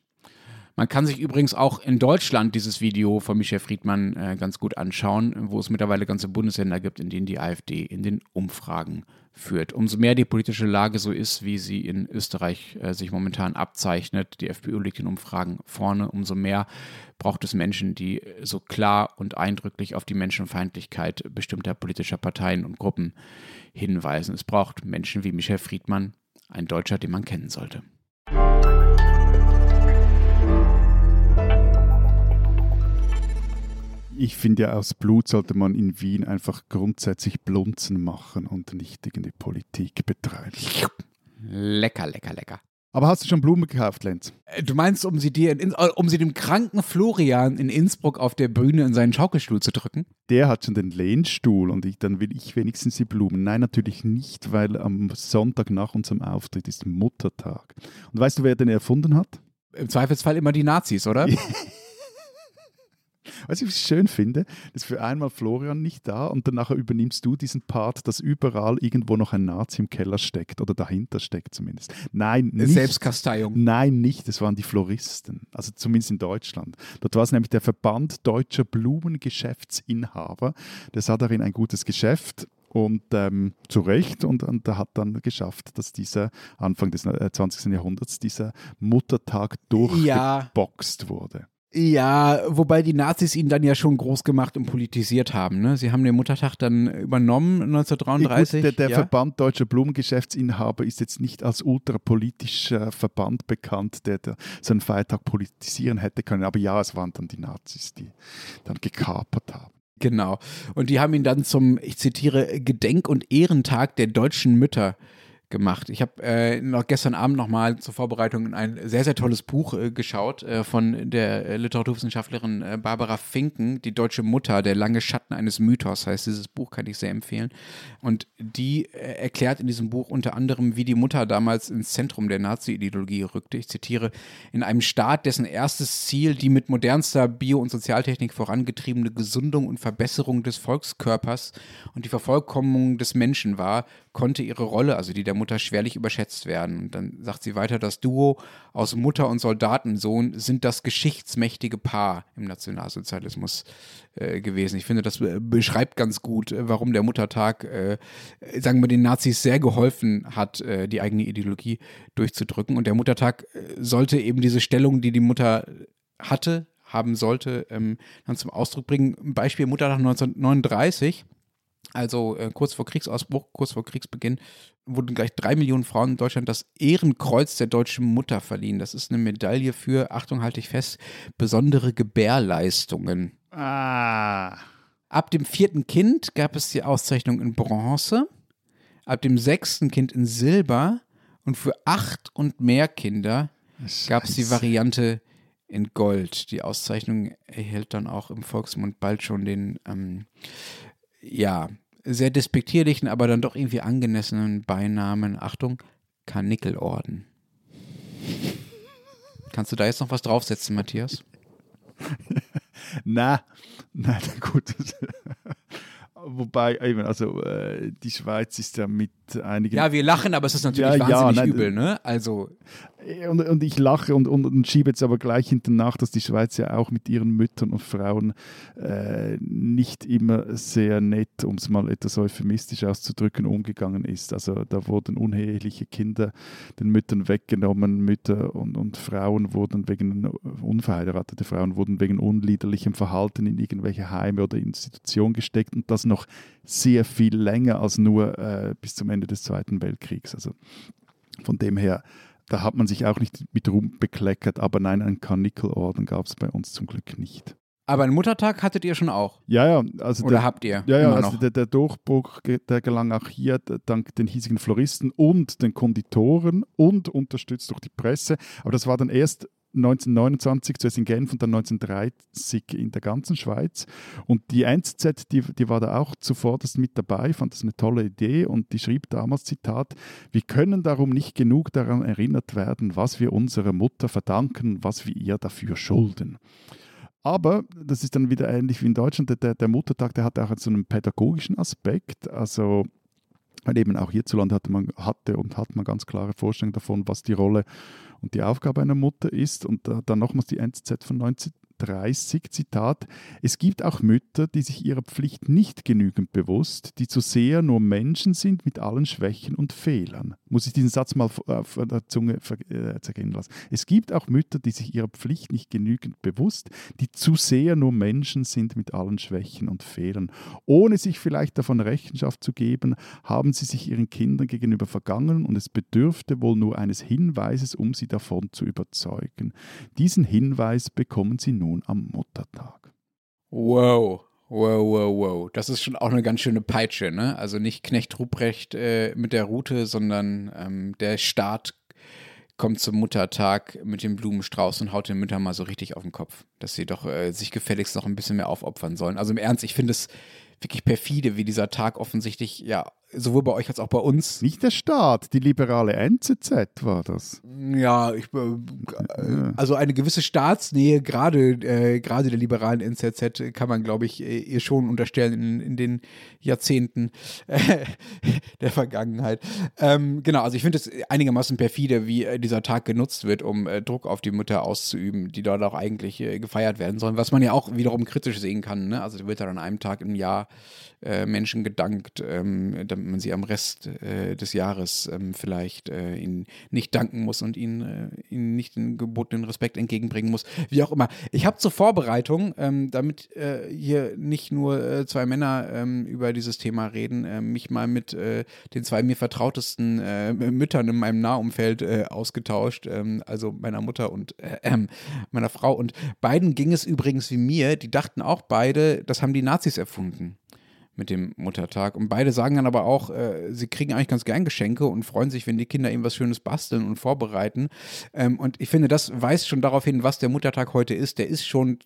Man kann sich übrigens auch in Deutschland dieses Video von Michel Friedmann äh, ganz gut anschauen, wo es mittlerweile ganze Bundesländer gibt, in denen die AfD in den Umfragen führt. Umso mehr die politische Lage so ist, wie sie in Österreich äh, sich momentan abzeichnet, die FPÖ liegt in Umfragen vorne, umso mehr braucht es Menschen, die so klar und eindrücklich auf die Menschenfeindlichkeit bestimmter politischer Parteien und Gruppen hinweisen. Es braucht Menschen wie Michel Friedmann, ein Deutscher, den man kennen sollte. Ich finde ja, aus Blut sollte man in Wien einfach grundsätzlich Blunzen machen und nicht irgendwie Politik betreiben. Lecker, lecker, lecker. Aber hast du schon Blumen gekauft, Lenz? Äh, du meinst, um sie dir, in, äh, um sie dem kranken Florian in Innsbruck auf der Bühne in seinen Schaukelstuhl zu drücken? Der hat schon den Lehnstuhl und ich, dann will ich wenigstens die Blumen. Nein, natürlich nicht, weil am Sonntag nach unserem Auftritt ist Muttertag. Und weißt du, wer den erfunden hat? Im Zweifelsfall immer die Nazis, oder? Was ich schön finde, ist für einmal Florian nicht da und dann nachher übernimmst du diesen Part, dass überall irgendwo noch ein Nazi im Keller steckt oder dahinter steckt zumindest. Nein, nicht. Selbstkasteiung. Nein, nicht. Es waren die Floristen. Also zumindest in Deutschland. Dort war es nämlich der Verband deutscher Blumengeschäftsinhaber. Der sah darin ein gutes Geschäft und ähm, zu Recht und, und hat dann geschafft, dass dieser Anfang des 20. Äh, Jahrhunderts dieser Muttertag durchgeboxt ja. wurde. Ja, wobei die Nazis ihn dann ja schon groß gemacht und politisiert haben. Ne? Sie haben den Muttertag dann übernommen 1933. Gut, der, der ja? Verband Deutscher Blumengeschäftsinhaber ist jetzt nicht als ultrapolitischer Verband bekannt, der, der seinen Feiertag politisieren hätte können. Aber ja, es waren dann die Nazis, die dann gekapert haben. Genau. Und die haben ihn dann zum, ich zitiere, Gedenk- und Ehrentag der deutschen Mütter gemacht. Ich habe äh, noch gestern Abend nochmal zur Vorbereitung ein sehr, sehr tolles Buch äh, geschaut äh, von der Literaturwissenschaftlerin äh, Barbara Finken, Die deutsche Mutter, der lange Schatten eines Mythos, heißt dieses Buch, kann ich sehr empfehlen. Und die äh, erklärt in diesem Buch unter anderem, wie die Mutter damals ins Zentrum der Nazi-Ideologie rückte. Ich zitiere, in einem Staat, dessen erstes Ziel die mit modernster Bio- und Sozialtechnik vorangetriebene Gesundung und Verbesserung des Volkskörpers und die Vervollkommnung des Menschen war, konnte ihre Rolle, also die der Mutter, schwerlich überschätzt werden. Und dann sagt sie weiter, das Duo aus Mutter und Soldatensohn sind das geschichtsmächtige Paar im Nationalsozialismus äh, gewesen. Ich finde, das beschreibt ganz gut, äh, warum der Muttertag, äh, sagen wir, den Nazis sehr geholfen hat, äh, die eigene Ideologie durchzudrücken. Und der Muttertag äh, sollte eben diese Stellung, die die Mutter hatte, haben sollte, ähm, dann zum Ausdruck bringen. Beispiel Muttertag 1939 also äh, kurz vor Kriegsausbruch, kurz vor Kriegsbeginn, wurden gleich drei Millionen Frauen in Deutschland das Ehrenkreuz der deutschen Mutter verliehen. Das ist eine Medaille für, Achtung, halte ich fest, besondere Gebärleistungen. Ah. Ab dem vierten Kind gab es die Auszeichnung in Bronze, ab dem sechsten Kind in Silber und für acht und mehr Kinder gab es die Variante in Gold. Die Auszeichnung erhielt dann auch im Volksmund bald schon den ähm, ja, sehr despektierlichen, aber dann doch irgendwie angemessenen Beinamen, Achtung, Karnickelorden. Kannst du da jetzt noch was draufsetzen, Matthias? na, na, gut. Wobei, also äh, die Schweiz ist ja mit einigen. Ja, wir lachen, aber es ist natürlich ja, wahnsinnig ja, nein, übel, ne? Also. Und, und ich lache und, und, und, schiebe jetzt aber gleich hinten nach, dass die Schweiz ja auch mit ihren Müttern und Frauen äh, nicht immer sehr nett, um es mal etwas euphemistisch auszudrücken, umgegangen ist. Also da wurden uneheliche Kinder den Müttern weggenommen, Mütter und, und Frauen wurden wegen, unverheiratete Frauen wurden wegen unliederlichem Verhalten in irgendwelche Heime oder Institutionen gesteckt und das noch sehr viel länger als nur äh, bis zum Ende des Zweiten Weltkriegs. Also von dem her da hat man sich auch nicht mit Ruhm bekleckert, aber nein, einen Karnickelorden gab es bei uns zum Glück nicht. Aber einen Muttertag hattet ihr schon auch? Ja, ja. Also Oder der, habt ihr? Ja, ja, also der, der Durchbruch, der gelang auch hier dank den hiesigen Floristen und den Konditoren und unterstützt durch die Presse. Aber das war dann erst 1929, zuerst in Genf und dann 1930 in der ganzen Schweiz. Und die NZZ, die, die war da auch zuvorderst mit dabei, fand das eine tolle Idee und die schrieb damals, Zitat, wir können darum nicht genug daran erinnert werden, was wir unserer Mutter verdanken, was wir ihr dafür schulden. Aber das ist dann wieder ähnlich wie in Deutschland. Der- Der, Muttertag, der hat auch so einen pädagogischen Aspekt. Also weil eben auch hierzulande hatte man hatte und hat man ganz klare Vorstellungen davon, was die Rolle und die Aufgabe einer Mutter ist. Und da, dann nochmals die NZZ von 1930, Zitat, es gibt auch Mütter, die sich ihrer Pflicht nicht genügend bewusst, die zu sehr nur Menschen sind mit allen Schwächen und Fehlern. Muss ich diesen Satz mal auf- auf der Zunge äh, zergehen lassen. Es gibt auch Mütter, die sich ihrer Pflicht nicht genügend bewusst, die zu sehr nur Menschen sind mit allen Schwächen und Fehlern. Ohne sich vielleicht davon Rechenschaft zu geben, haben sie sich ihren Kindern gegenüber vergangen und es bedürfte wohl nur eines Hinweises, um sie davon zu überzeugen. Diesen Hinweis bekommen sie nun am Muttertag. Wow. Wow, wow, wow. Das ist schon auch eine ganz schöne Peitsche, ne? Also nicht Knecht Ruprecht äh, mit der Route, sondern ähm, der Staat kommt zum Muttertag mit dem Blumenstrauß und haut den Müttern mal so richtig auf den Kopf, dass sie doch äh, sich gefälligst noch ein bisschen mehr aufopfern sollen. Also im Ernst, ich finde es wirklich perfide, wie dieser Tag offensichtlich, ja, sowohl bei euch als auch bei uns. Nicht der Staat, die liberale NZZ war das. Ja, ich, äh, also eine gewisse Staatsnähe, gerade äh, gerade der liberalen NZZ, kann man, glaube ich, äh, ihr schon unterstellen in, in den Jahrzehnten äh, der Vergangenheit. Ähm, genau, also ich finde es einigermaßen perfide, wie äh, dieser Tag genutzt wird, um äh, Druck auf die Mütter auszuüben, die dort auch eigentlich gefeiert werden sollen, was man ja auch wiederum kritisch sehen kann. Ne? Also wird dann an einem Tag im Jahr Menschen gedankt, ähm, damit man sie am Rest äh, des Jahres ähm, vielleicht äh, ihnen nicht danken muss und ihnen, äh, ihnen nicht den gebotenen Respekt entgegenbringen muss. Wie auch immer. Ich habe zur Vorbereitung, ähm, damit äh, hier nicht nur äh, zwei Männer ähm, über dieses Thema reden, äh, mich mal mit den zwei mir vertrautesten Müttern in meinem Nahumfeld ausgetauscht, ähm, also meiner Mutter und meiner Frau. Und beiden ging es übrigens wie mir, die dachten auch beide, das haben die Nazis erfunden mit dem Muttertag. Und beide sagen dann aber auch, äh, sie kriegen eigentlich ganz gern Geschenke und freuen sich, wenn die Kinder eben was Schönes basteln und vorbereiten. Ähm, und ich finde, das weist schon darauf hin, was der Muttertag heute ist. Der ist schon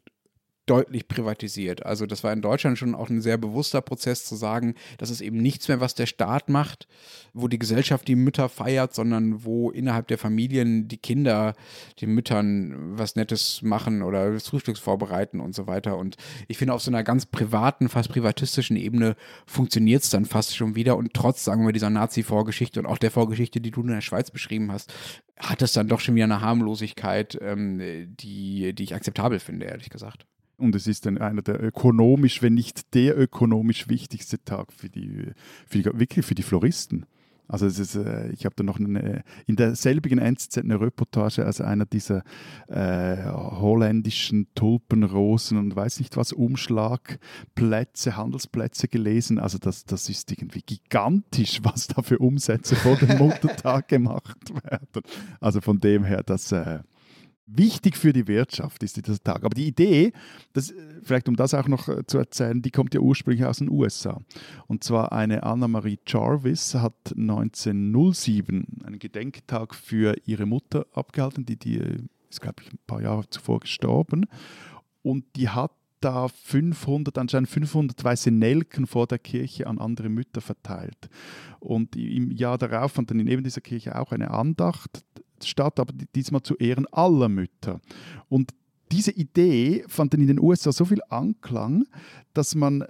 deutlich privatisiert. Also das war in Deutschland schon auch ein sehr bewusster Prozess zu sagen, das ist eben nichts mehr, was der Staat macht, wo die Gesellschaft die Mütter feiert, sondern wo innerhalb der Familien die Kinder den Müttern was Nettes machen oder das Frühstücks vorbereiten und so weiter. Und ich finde, auf so einer ganz privaten, fast privatistischen Ebene funktioniert es dann fast schon wieder. Und trotz, sagen wir, dieser Nazi-Vorgeschichte und auch der Vorgeschichte, die du in der Schweiz beschrieben hast, hat es dann doch schon wieder eine Harmlosigkeit, ähm, die, die ich akzeptabel finde, ehrlich gesagt. Und es ist dann einer der ökonomisch, wenn nicht der ökonomisch wichtigste Tag für die, für die wirklich für die Floristen. Also es ist, äh, ich habe da noch eine, in derselbigen NZZ eine Reportage als einer dieser äh, holländischen Tulpenrosen und weiß nicht was, Umschlagplätze, Handelsplätze gelesen. Also das, das ist irgendwie gigantisch, was da für Umsätze vor dem Muttertag gemacht werden. Also von dem her, das... Äh, Wichtig für die Wirtschaft ist dieser Tag. Aber die Idee, das, vielleicht um das auch noch äh, zu erzählen, die kommt ja ursprünglich aus den USA. Und zwar eine Anna-Marie Jarvis hat 1907 einen Gedenktag für ihre Mutter abgehalten, die, die äh, ist, glaube ich, ein paar Jahre zuvor gestorben. Und die hat da 500, anscheinend 500 weiße Nelken vor der Kirche an andere Mütter verteilt. Und im Jahr darauf fand dann in eben dieser Kirche auch eine Andacht statt, aber diesmal zu Ehren aller Mütter. Und diese Idee fand dann in den USA so viel Anklang, dass man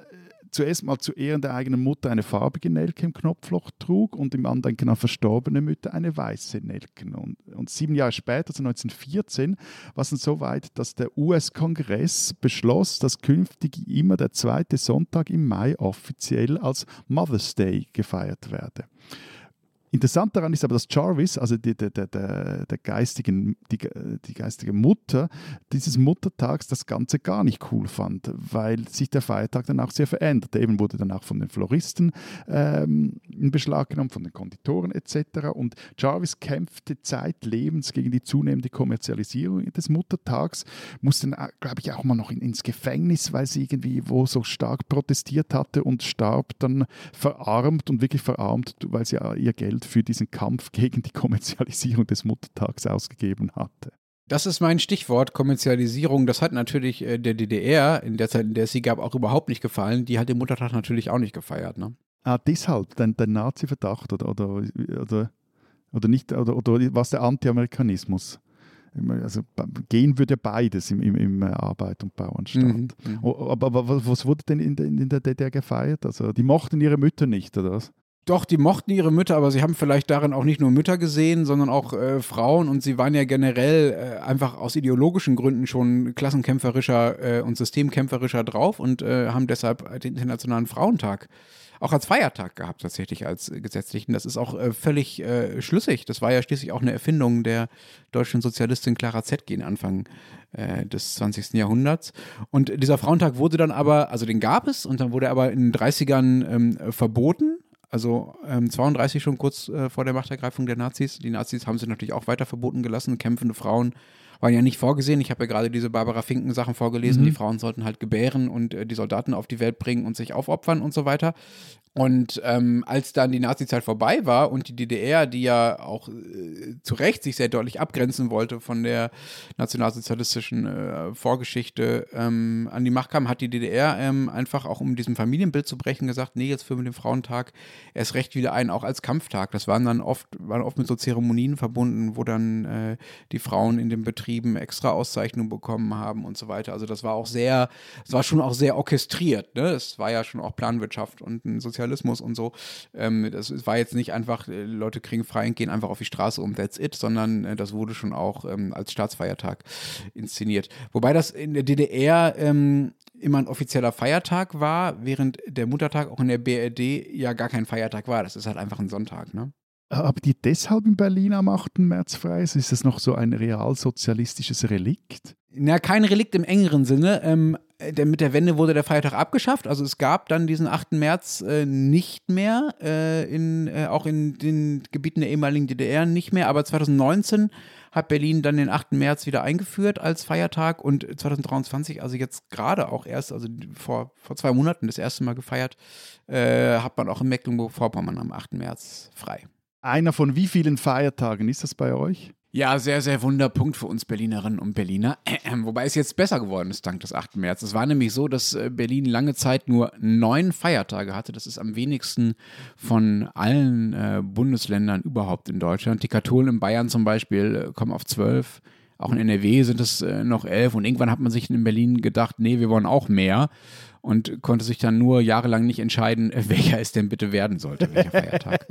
zuerst mal zu Ehren der eigenen Mutter eine farbige Nelke im Knopfloch trug und im Andenken an verstorbene Mütter eine weiße Nelke. Und, und sieben Jahre später, also 1914, war es dann so weit, dass der US-Kongress beschloss, dass künftig immer der zweite Sonntag im Mai offiziell als Mother's Day gefeiert werde. Interessant daran ist aber, dass Jarvis, also die, der, der, der, geistigen, die, die geistige Mutter dieses Muttertags, das Ganze gar nicht cool fand, weil sich der Feiertag dann auch sehr veränderte. Eben wurde dann auch von den Floristen ähm, in Beschlag genommen, von den Konditoren etc. Und Jarvis kämpfte zeitlebens gegen die zunehmende Kommerzialisierung des Muttertags, musste dann, glaube ich, auch mal noch in, ins Gefängnis, weil sie irgendwie wo so stark protestiert hatte und starb dann verarmt und wirklich verarmt, weil sie ihr Geld für diesen Kampf gegen die Kommerzialisierung des Muttertags ausgegeben hatte. Das ist mein Stichwort, Kommerzialisierung. Das hat natürlich äh, der DDR, in der Zeit, in der es sie gab, auch überhaupt nicht gefallen. Die hat den Muttertag natürlich auch nicht gefeiert. Ne? Ah, deshalb, dein, dein Nazi-Verdacht oder, oder, oder, oder nicht, oder, oder was der Anti-Amerikanismus? Also gehen würde beides im, im, im Arbeit- und Bauernstaat. Mhm, mhm. aber, aber, was wurde denn in, in der DDR gefeiert? Also die mochten ihre Mütter nicht, oder was? Doch, die mochten ihre Mütter, aber sie haben vielleicht darin auch nicht nur Mütter gesehen, sondern auch äh, Frauen und sie waren ja generell äh, einfach aus ideologischen Gründen schon klassenkämpferischer äh, und systemkämpferischer drauf und äh, haben deshalb den Internationalen Frauentag auch als Feiertag gehabt, tatsächlich als gesetzlichen. Das ist auch äh, völlig äh, schlüssig. Das war ja schließlich auch eine Erfindung der deutschen Sozialistin Clara Zetkin Anfang des 20. Jahrhunderts. Und dieser Frauentag wurde dann aber, also den gab es und dann wurde er aber in den 30ern ähm, verboten also ähm, 32 schon kurz äh, vor der Machtergreifung der Nazis. Die Nazis haben sie natürlich auch weiter verboten gelassen. Kämpfende Frauen waren ja nicht vorgesehen. Ich habe ja gerade diese Barbara Finken Sachen vorgelesen. Mhm. Die Frauen sollten halt gebären und äh, die Soldaten auf die Welt bringen und sich aufopfern und so weiter. Und ähm, als dann die Nazizeit vorbei war und die DDR, die ja auch äh, zu Recht sich sehr deutlich abgrenzen wollte von der nationalsozialistischen äh, Vorgeschichte, ähm, an die Macht kam, hat die DDR ähm, einfach auch, um diesem Familienbild zu brechen, gesagt, nee, jetzt führen wir den Frauentag erst recht wieder ein, auch als Kampftag. Das waren dann oft, waren oft mit so Zeremonien verbunden, wo dann äh, die Frauen in den Betrieben extra Auszeichnungen bekommen haben und so weiter. Also das war auch sehr, es war schon auch sehr orchestriert. Ne? Es war ja schon auch Planwirtschaft und ein Sozialismus und so. Ähm, das war jetzt nicht einfach, äh, Leute kriegen frei und gehen einfach auf die Straße um, that's it, sondern äh, das wurde schon auch ähm, als Staatsfeiertag inszeniert. Wobei das in der DDR ähm, immer ein offizieller Feiertag war, während der Muttertag auch in der BRD ja gar kein Feiertag war. Das ist halt einfach ein Sonntag, ne? Aber die deshalb in Berlin am 8. März frei ist, ist das noch so ein realsozialistisches Relikt? Na, kein Relikt im engeren Sinne. Ähm, der, mit der Wende wurde der Feiertag abgeschafft. Also es gab dann diesen 8. März äh, nicht mehr, äh, in, äh, auch in den Gebieten der ehemaligen DDR nicht mehr. Aber 2019 hat Berlin dann den 8. März wieder eingeführt als Feiertag und 2023, also jetzt gerade auch erst, also vor, vor zwei Monaten das erste Mal gefeiert, äh, hat man auch in Mecklenburg-Vorpommern am 8. März frei. Einer von wie vielen Feiertagen ist das bei euch? Ja, sehr, sehr Wunderpunkt für uns Berlinerinnen und Berliner. Wobei es jetzt besser geworden ist dank des 8. März. Es war nämlich so, dass äh, Berlin lange Zeit nur neun Feiertage hatte. Das ist am wenigsten von allen äh, Bundesländern überhaupt in Deutschland. Die Katholen in Bayern zum Beispiel äh, kommen auf zwölf. Auch in NRW sind es äh, noch elf. Und irgendwann hat man sich in Berlin gedacht, nee, wir wollen auch mehr und konnte sich dann nur jahrelang nicht entscheiden, welcher es denn bitte werden sollte, welcher Feiertag.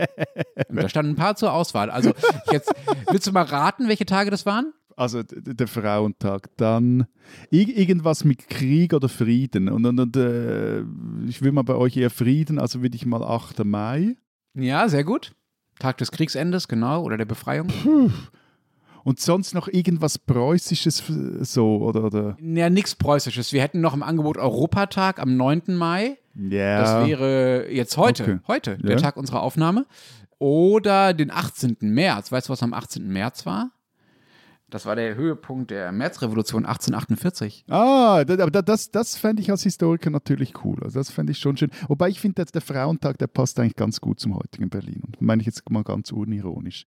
und da standen ein paar zur Auswahl. Also jetzt willst du mal raten, welche Tage das waren? Also der Frauentag, dann irgendwas mit Krieg oder Frieden. Und, und, und äh, ich will mal bei euch eher Frieden, also würde ich mal 8. Mai. Ja, sehr gut. Tag des Kriegsendes, genau, oder der Befreiung. Puh. Und sonst noch irgendwas Preußisches so, oder? oder? Ja, nichts Preußisches. Wir hätten noch im Angebot Europatag am 9. Mai. Ja. Das wäre jetzt heute, okay. heute, ja. der Tag unserer Aufnahme. Oder den 18. März. Weißt du, was am 18. März war? Das war der Höhepunkt der Märzrevolution 1848. Ah, aber das, das fände ich als Historiker natürlich cool. Also das fände ich schon schön. Wobei ich finde, der Frauentag, der passt eigentlich ganz gut zum heutigen Berlin. Und meine ich jetzt mal ganz unironisch.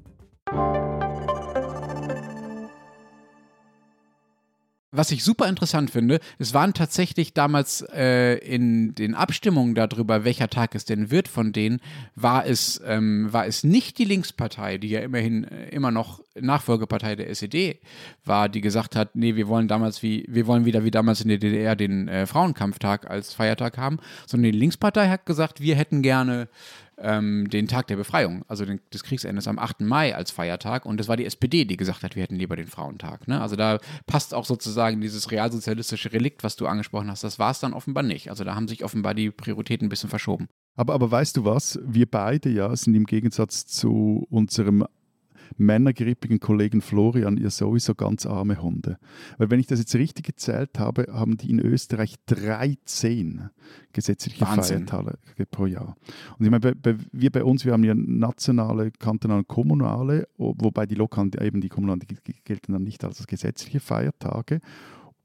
was ich super interessant finde, es waren tatsächlich damals äh, in den Abstimmungen darüber, welcher Tag es denn wird von denen, war es, ähm, war es nicht die Linkspartei, die ja immerhin äh, immer noch Nachfolgepartei der SED war, die gesagt hat, nee, wir wollen damals wie, wir wollen wieder wie damals in der DDR den äh, Frauenkampftag als Feiertag haben, sondern die Linkspartei hat gesagt, wir hätten gerne ähm, den Tag der Befreiung, also den, des Kriegsendes am 8. Mai als Feiertag. Und es war die SPD, die gesagt hat, wir hätten lieber den Frauentag. Ne? Also da passt auch sozusagen dieses realsozialistische Relikt, was du angesprochen hast, das war es dann offenbar nicht. Also da haben sich offenbar die Prioritäten ein bisschen verschoben. Aber, aber weißt du was? Wir beide ja sind im Gegensatz zu unserem männergrippigen Kollegen Florian ihr sowieso ganz arme Hunde. Weil wenn ich das jetzt richtig gezählt habe, haben die in Österreich 13 gesetzliche Wahnsinn. Feiertage pro Jahr. Und ich meine, bei, bei, wir bei uns, wir haben ja nationale, kantonale, kommunale, wobei die lokalen, eben die kommunalen, die gelten dann nicht als gesetzliche Feiertage.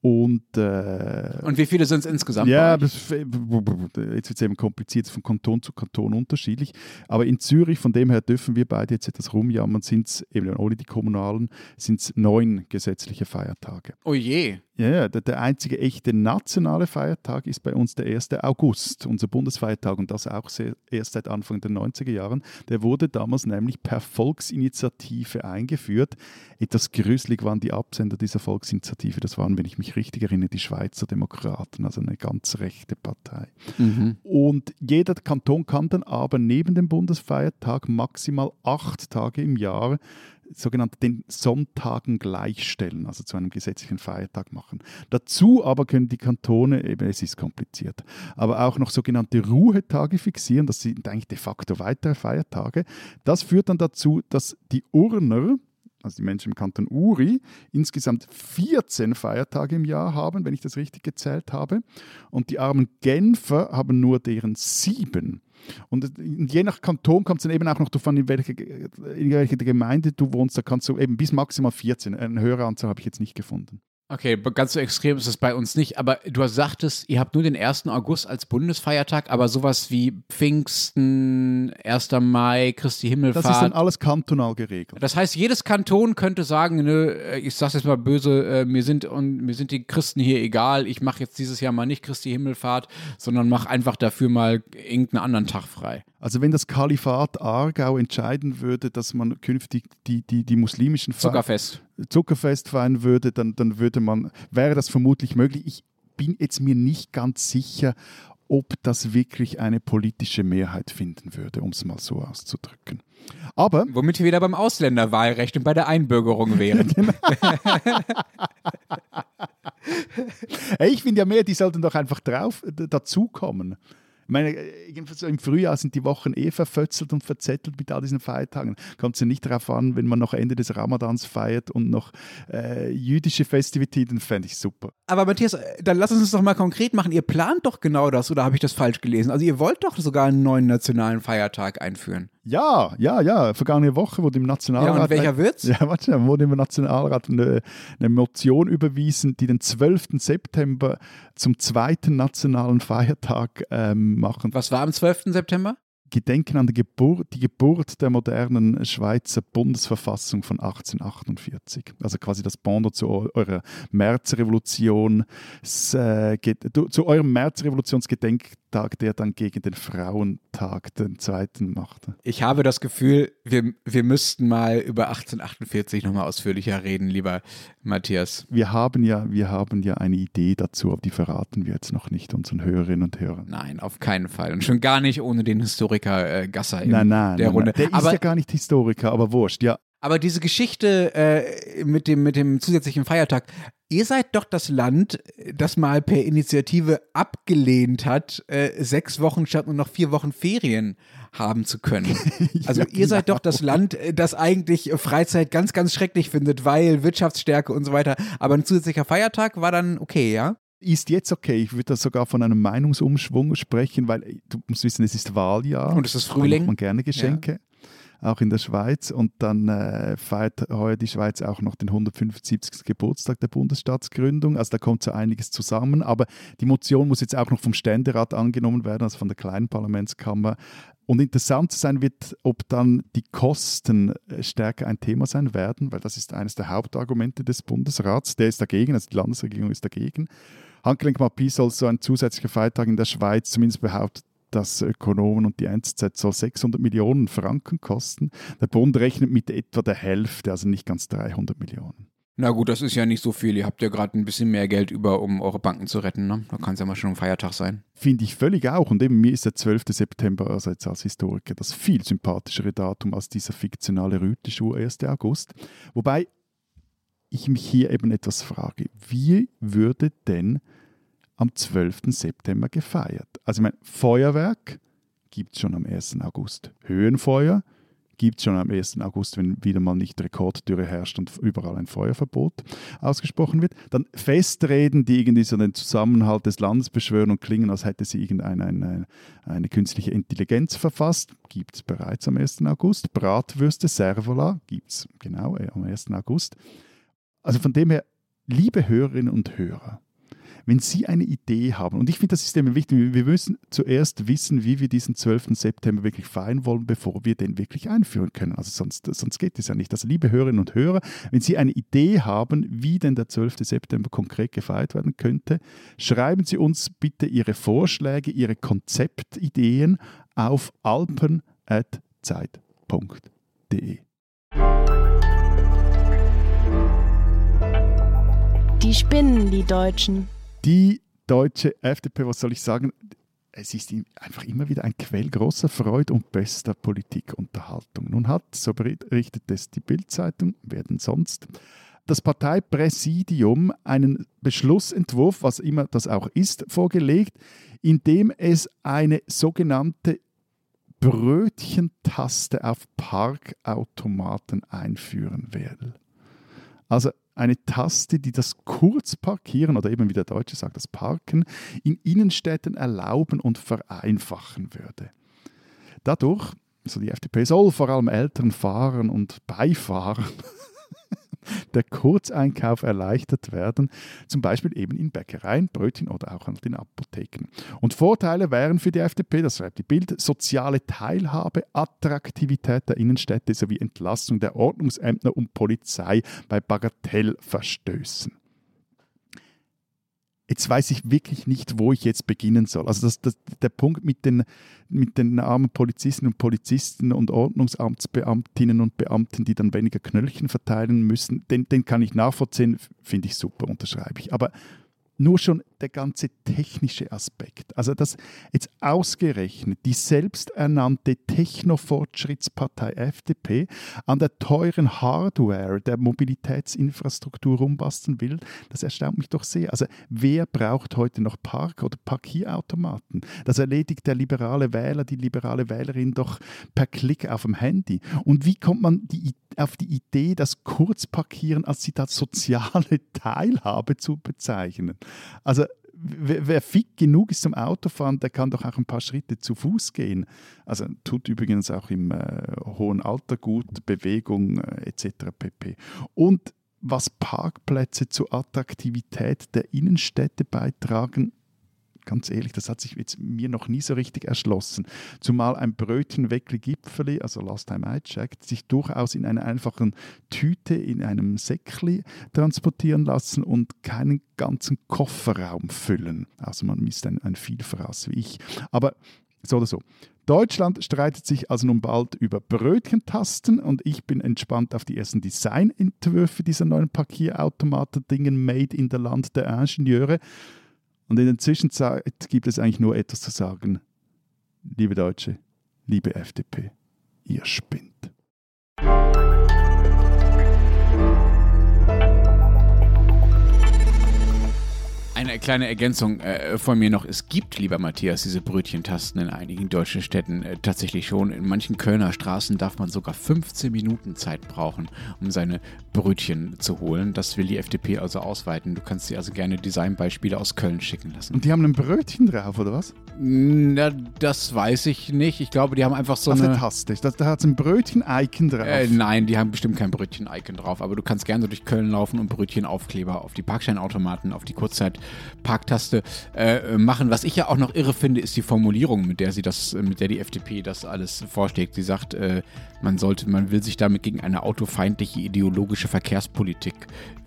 Und, äh, und wie viele sind es insgesamt? Ja, das, jetzt wird es eben kompliziert, von Kanton zu Kanton unterschiedlich. Aber in Zürich, von dem her dürfen wir beide jetzt etwas rumjammern, sind es eben ohne die kommunalen, sind es neun gesetzliche Feiertage. Oh je. Ja, der, der, einzige echte nationale Feiertag ist bei uns der 1. August, unser Bundesfeiertag und das auch sehr, erst seit Anfang der 90er Jahren. Der wurde damals nämlich per Volksinitiative eingeführt. Etwas grüßelig waren die Absender dieser Volksinitiative. Das waren, wenn ich mich richtig erinnere, die Schweizer Demokraten, also eine ganz rechte Partei. Mhm. Und jeder Kanton kann dann aber neben dem Bundesfeiertag maximal acht Tage im Jahr sogenannte den Sonntagen gleichstellen, also zu einem gesetzlichen Feiertag machen. Dazu aber können die Kantone, eben es ist kompliziert, aber auch noch sogenannte Ruhetage fixieren, das sind eigentlich de facto weitere Feiertage. Das führt dann dazu, dass die Urner, also die Menschen im Kanton Uri, insgesamt 14 Feiertage im Jahr haben, wenn ich das richtig gezählt habe. Und die armen Genfer haben nur deren sieben. Und je nach Kanton kommt es dann eben auch noch davon, in welcher in welche Gemeinde du wohnst. Da kannst du eben bis maximal 14. Eine höhere Anzahl habe ich jetzt nicht gefunden. Okay, ganz so extrem ist es bei uns nicht. Aber du sagtest, ihr habt nur den 1. August als Bundesfeiertag, aber sowas wie Pfingsten, 1. Mai, Christi Himmelfahrt. Das ist dann alles kantonal geregelt. Das heißt, jedes Kanton könnte sagen, nö, ich sag's jetzt mal böse, äh, mir sind und mir sind die Christen hier egal, ich mache jetzt dieses Jahr mal nicht Christi Himmelfahrt, sondern mach einfach dafür mal irgendeinen anderen Tag frei. Also wenn das Kalifat Aargau entscheiden würde, dass man künftig die, die, die muslimischen Zuckerfest. Zuckerfest feiern würde, dann, dann würde man, wäre das vermutlich möglich. Ich bin jetzt mir nicht ganz sicher, ob das wirklich eine politische Mehrheit finden würde, um es mal so auszudrücken. Aber womit wir wieder beim Ausländerwahlrecht und bei der Einbürgerung wären. Genau. ich finde ja mehr, die sollten doch einfach drauf dazukommen. Ich meine, im Frühjahr sind die Wochen eh verfötzelt und verzettelt mit all diesen Feiertagen. Kommt es ja nicht darauf an, wenn man noch Ende des Ramadans feiert und noch äh, jüdische Festivitäten, fände ich super. Aber Matthias, dann lass uns das doch mal konkret machen. Ihr plant doch genau das, oder habe ich das falsch gelesen? Also ihr wollt doch sogar einen neuen nationalen Feiertag einführen. Ja, ja, ja. Vergangene Woche wurde im Nationalrat. Ja, und welcher wird's? Ja, warte, wurde im Nationalrat eine, eine Motion überwiesen, die den 12. September zum zweiten nationalen Feiertag ähm, machen. Was war am 12. September? Gedenken an die Geburt, die Geburt der modernen Schweizer Bundesverfassung von 1848. Also quasi das Pendant zu eurer Märzrevolution, äh, zu eurem Märzrevolutionsgedenktag, der dann gegen den Frauentag, den zweiten machte. Ich habe das Gefühl, wir, wir müssten mal über 1848 nochmal ausführlicher reden, lieber Matthias. Wir haben, ja, wir haben ja eine Idee dazu, aber die verraten wir jetzt noch nicht unseren Hörerinnen und Hörern. Nein, auf keinen Fall. Und schon gar nicht ohne den Historiker äh, Gasser in nein, nein, der nein, Runde. Der aber, ist ja gar nicht Historiker, aber wurscht, ja. Aber diese Geschichte äh, mit, dem, mit dem zusätzlichen Feiertag, ihr seid doch das Land, das mal per Initiative abgelehnt hat, äh, sechs Wochen statt nur noch vier Wochen Ferien haben zu können. Also ja, ihr seid doch das genau. Land, äh, das eigentlich Freizeit ganz, ganz schrecklich findet, weil Wirtschaftsstärke und so weiter. Aber ein zusätzlicher Feiertag war dann okay, ja? ist jetzt okay. Ich würde sogar von einem Meinungsumschwung sprechen, weil du musst wissen, es ist Wahljahr. Und es ist Frühling. Da macht man gerne Geschenke. Ja. Auch in der Schweiz. Und dann äh, feiert heuer die Schweiz auch noch den 175. Geburtstag der Bundesstaatsgründung. Also da kommt so einiges zusammen. Aber die Motion muss jetzt auch noch vom Ständerat angenommen werden, also von der kleinen Parlamentskammer. Und interessant sein wird, ob dann die Kosten äh, stärker ein Thema sein werden, weil das ist eines der Hauptargumente des Bundesrats. Der ist dagegen, also die Landesregierung ist dagegen. Handgelenk Mappie soll so ein zusätzlicher Feiertag in der Schweiz zumindest behauptet dass Ökonomen und die NZZ soll 600 Millionen Franken kosten. Der Bund rechnet mit etwa der Hälfte, also nicht ganz 300 Millionen. Na gut, das ist ja nicht so viel. Ihr habt ja gerade ein bisschen mehr Geld über, um eure Banken zu retten. Ne? Da kann es ja mal schon ein Feiertag sein. Finde ich völlig auch. Und eben mir ist der 12. September, also jetzt als Historiker, das viel sympathischere Datum als dieser fiktionale Rüteschuh 1. August. Wobei ich mich hier eben etwas frage, wie würde denn am 12. September gefeiert? Also ich meine, Feuerwerk gibt es schon am 1. August. Höhenfeuer gibt es schon am 1. August, wenn wieder mal nicht Rekorddürre herrscht und überall ein Feuerverbot ausgesprochen wird. Dann Festreden, die irgendwie so den Zusammenhalt des Landes beschwören und klingen, als hätte sie irgendeine eine, eine künstliche Intelligenz verfasst, gibt es bereits am 1. August. Bratwürste, Servola gibt es genau äh, am 1. August. Also von dem her, liebe Hörerinnen und Hörer, wenn Sie eine Idee haben, und ich finde, das ist eben wichtig, wir müssen zuerst wissen, wie wir diesen 12. September wirklich feiern wollen, bevor wir den wirklich einführen können. Also sonst, sonst geht es ja nicht. Also liebe Hörerinnen und Hörer, wenn Sie eine Idee haben, wie denn der 12. September konkret gefeiert werden könnte, schreiben Sie uns bitte Ihre Vorschläge, Ihre Konzeptideen auf alpen.zeit.de. Die spinnen, die Deutschen die deutsche FDP, was soll ich sagen, es ist einfach immer wieder ein Quell großer Freude und bester Politikunterhaltung. Nun hat, so berichtet es die Bildzeitung, wer denn sonst, das Parteipräsidium einen Beschlussentwurf, was immer das auch ist, vorgelegt, in dem es eine sogenannte Brötchentaste auf Parkautomaten einführen will. Also eine Taste, die das Kurzparkieren oder eben wie der Deutsche sagt, das Parken in Innenstädten erlauben und vereinfachen würde. Dadurch, also die FDP soll vor allem älteren Fahrern und Beifahrern der Kurzeinkauf erleichtert werden, zum Beispiel eben in Bäckereien, Brötchen oder auch in Apotheken. Und Vorteile wären für die FDP, das schreibt die Bild, soziale Teilhabe, Attraktivität der Innenstädte sowie Entlastung der Ordnungsämter und Polizei bei Bagatellverstößen jetzt weiß ich wirklich nicht, wo ich jetzt beginnen soll. Also das, das, der Punkt mit den, mit den armen Polizisten und Polizisten und Ordnungsamtsbeamtinnen und Beamten, die dann weniger Knöllchen verteilen müssen, den, den kann ich nachvollziehen, finde ich super, unterschreibe ich. Aber nur schon der ganze technische Aspekt. Also dass jetzt ausgerechnet die selbsternannte Technofortschrittspartei FDP an der teuren Hardware der Mobilitätsinfrastruktur rumbasteln will, das erstaunt mich doch sehr. Also wer braucht heute noch Park- oder Parkierautomaten? Das erledigt der liberale Wähler, die liberale Wählerin doch per Klick auf dem Handy. Und wie kommt man die, auf die Idee, das Kurzparkieren als Zitat soziale Teilhabe zu bezeichnen? Also wer, wer fit genug ist zum Autofahren, der kann doch auch ein paar Schritte zu Fuß gehen. Also tut übrigens auch im äh, hohen Alter gut, Bewegung äh, etc. pp. Und was Parkplätze zur Attraktivität der Innenstädte beitragen, ganz ehrlich, das hat sich jetzt mir noch nie so richtig erschlossen. Zumal ein Brötchen Weckli Gipfeli, also Last Time I Checked, sich durchaus in einer einfachen Tüte, in einem Säckli transportieren lassen und keinen ganzen Kofferraum füllen. Also man misst ein, ein Vielfraß wie ich. Aber so oder so. Deutschland streitet sich also nun bald über Brötchentasten und ich bin entspannt auf die ersten Designentwürfe dieser neuen Parkierautomaten-Dingen made in der Land der Ingenieure. Und in der Zwischenzeit gibt es eigentlich nur etwas zu sagen. Liebe Deutsche, liebe FDP, ihr spinnt. Eine kleine Ergänzung äh, von mir noch. Es gibt, lieber Matthias, diese Brötchentasten in einigen deutschen Städten äh, tatsächlich schon. In manchen Kölner Straßen darf man sogar 15 Minuten Zeit brauchen, um seine Brötchen zu holen. Das will die FDP also ausweiten. Du kannst dir also gerne Designbeispiele aus Köln schicken lassen. Und die haben ein Brötchen drauf, oder was? Na, das weiß ich nicht. Ich glaube, die haben einfach so der eine. Taste. Da, da hat es ein Brötchen-Icon drauf. Äh, nein, die haben bestimmt kein Brötchen-Icon drauf, aber du kannst gerne so durch Köln laufen und Brötchenaufkleber auf die Parkscheinautomaten, auf die Kurzzeit-Parktaste äh, machen. Was ich ja auch noch irre finde, ist die Formulierung, mit der sie das, mit der die FDP das alles vorschlägt. Sie sagt, äh, man sollte, man will sich damit gegen eine autofeindliche ideologische Verkehrspolitik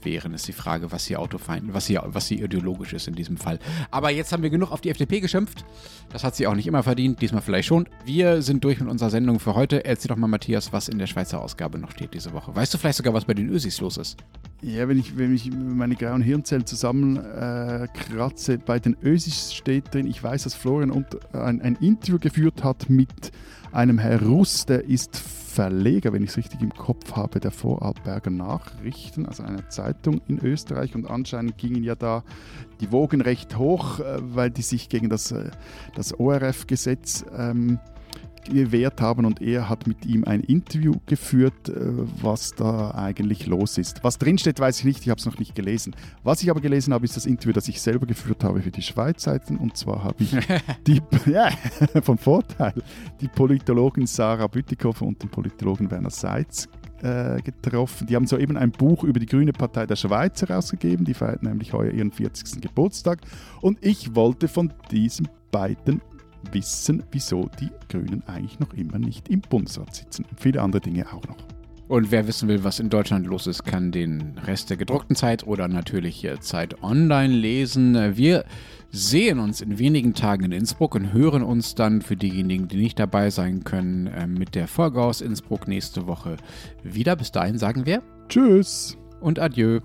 wehren. Ist die Frage, was hier autofeind, was hier, was hier ideologisch ist in diesem Fall. Aber jetzt haben wir genug auf die FDP geschimpft. Das hat sie auch nicht immer verdient, diesmal vielleicht schon. Wir sind durch mit unserer Sendung für heute. Erzähl doch mal, Matthias, was in der Schweizer Ausgabe noch steht diese Woche. Weißt du vielleicht sogar, was bei den Ösis los ist? Ja, wenn ich, wenn ich meine grauen Hirnzellen zusammenkratze, äh, bei den Ösis steht drin, ich weiß, dass Florian unter, ein, ein Interview geführt hat mit einem Herr Russ, der ist Verleger, wenn ich es richtig im Kopf habe, der Vorarlberger Nachrichten, also einer Zeitung in Österreich. Und anscheinend gingen ja da die Wogen recht hoch, äh, weil die sich gegen das, äh, das ORF-Gesetz ähm, gewehrt haben und er hat mit ihm ein Interview geführt, äh, was da eigentlich los ist. Was drinsteht, weiß ich nicht, ich habe es noch nicht gelesen. Was ich aber gelesen habe, ist das Interview, das ich selber geführt habe für die Schweizseiten und zwar habe ich die, ja, von Vorteil, die Politologin Sarah Bütikofer und den Politologen Werner Seitz äh, getroffen. Die haben soeben ein Buch über die Grüne Partei der Schweiz herausgegeben. Die feiert nämlich heuer ihren 40. Geburtstag. Und ich wollte von diesen beiden wissen, wieso die Grünen eigentlich noch immer nicht im Bundesrat sitzen. Und viele andere Dinge auch noch. Und wer wissen will, was in Deutschland los ist, kann den Rest der gedruckten Zeit oder natürlich Zeit online lesen. Wir sehen uns in wenigen Tagen in Innsbruck und hören uns dann für diejenigen, die nicht dabei sein können, äh, mit der Folge aus Innsbruck nächste Woche wieder. Bis dahin sagen wir Tschüss und Adieu.